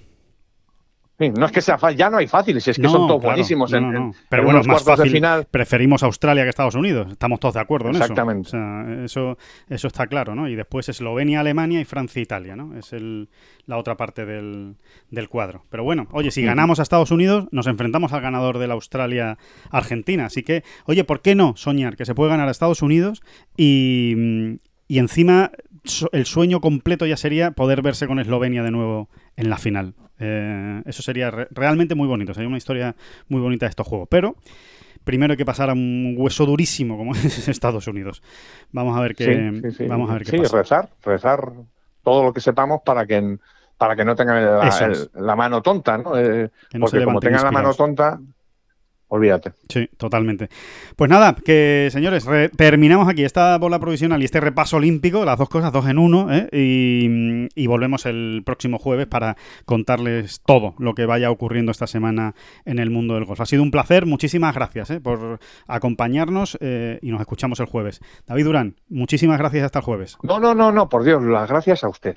No es que sea fácil, ya no hay fáciles, es que son todos buenísimos en, Pero bueno, más fácil. Final. Preferimos Australia que Estados Unidos, estamos todos de acuerdo en Exactamente. eso. Exactamente. eso, eso está claro, ¿no? Y después Eslovenia, Alemania y Francia, Italia, ¿no? Es el, la otra parte del, del cuadro. Pero bueno, oye, si ganamos a Estados Unidos, nos enfrentamos al ganador de la Australia-Argentina. Así que, oye, ¿por qué no soñar que se puede ganar a Estados Unidos y, y encima el sueño completo ya sería poder verse con Eslovenia de nuevo en la final. Eh, eso sería realmente muy bonito, sería una historia muy bonita de estos juegos. Pero primero hay que pasar a un hueso durísimo como es Estados Unidos. Vamos a ver qué, Vamos a ver qué pasa. rezar, rezar todo lo que sepamos para que para que no tengan la, mano tonta, ¿no? Eh, porque como tengan la mano tonta, olvídate. Sí, totalmente. Pues nada, que señores, terminamos aquí esta bola provisional y este repaso olímpico, las dos cosas, dos en uno, ¿eh? y, volvemos el próximo jueves para contarles todo lo que vaya ocurriendo esta semana en el mundo del golf. Ha sido un placer, muchísimas gracias ¿eh? por acompañarnos eh, y nos escuchamos el jueves. David Durán, muchísimas gracias hasta el jueves. No, no, no, no, por Dios, las gracias a usted.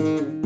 thank you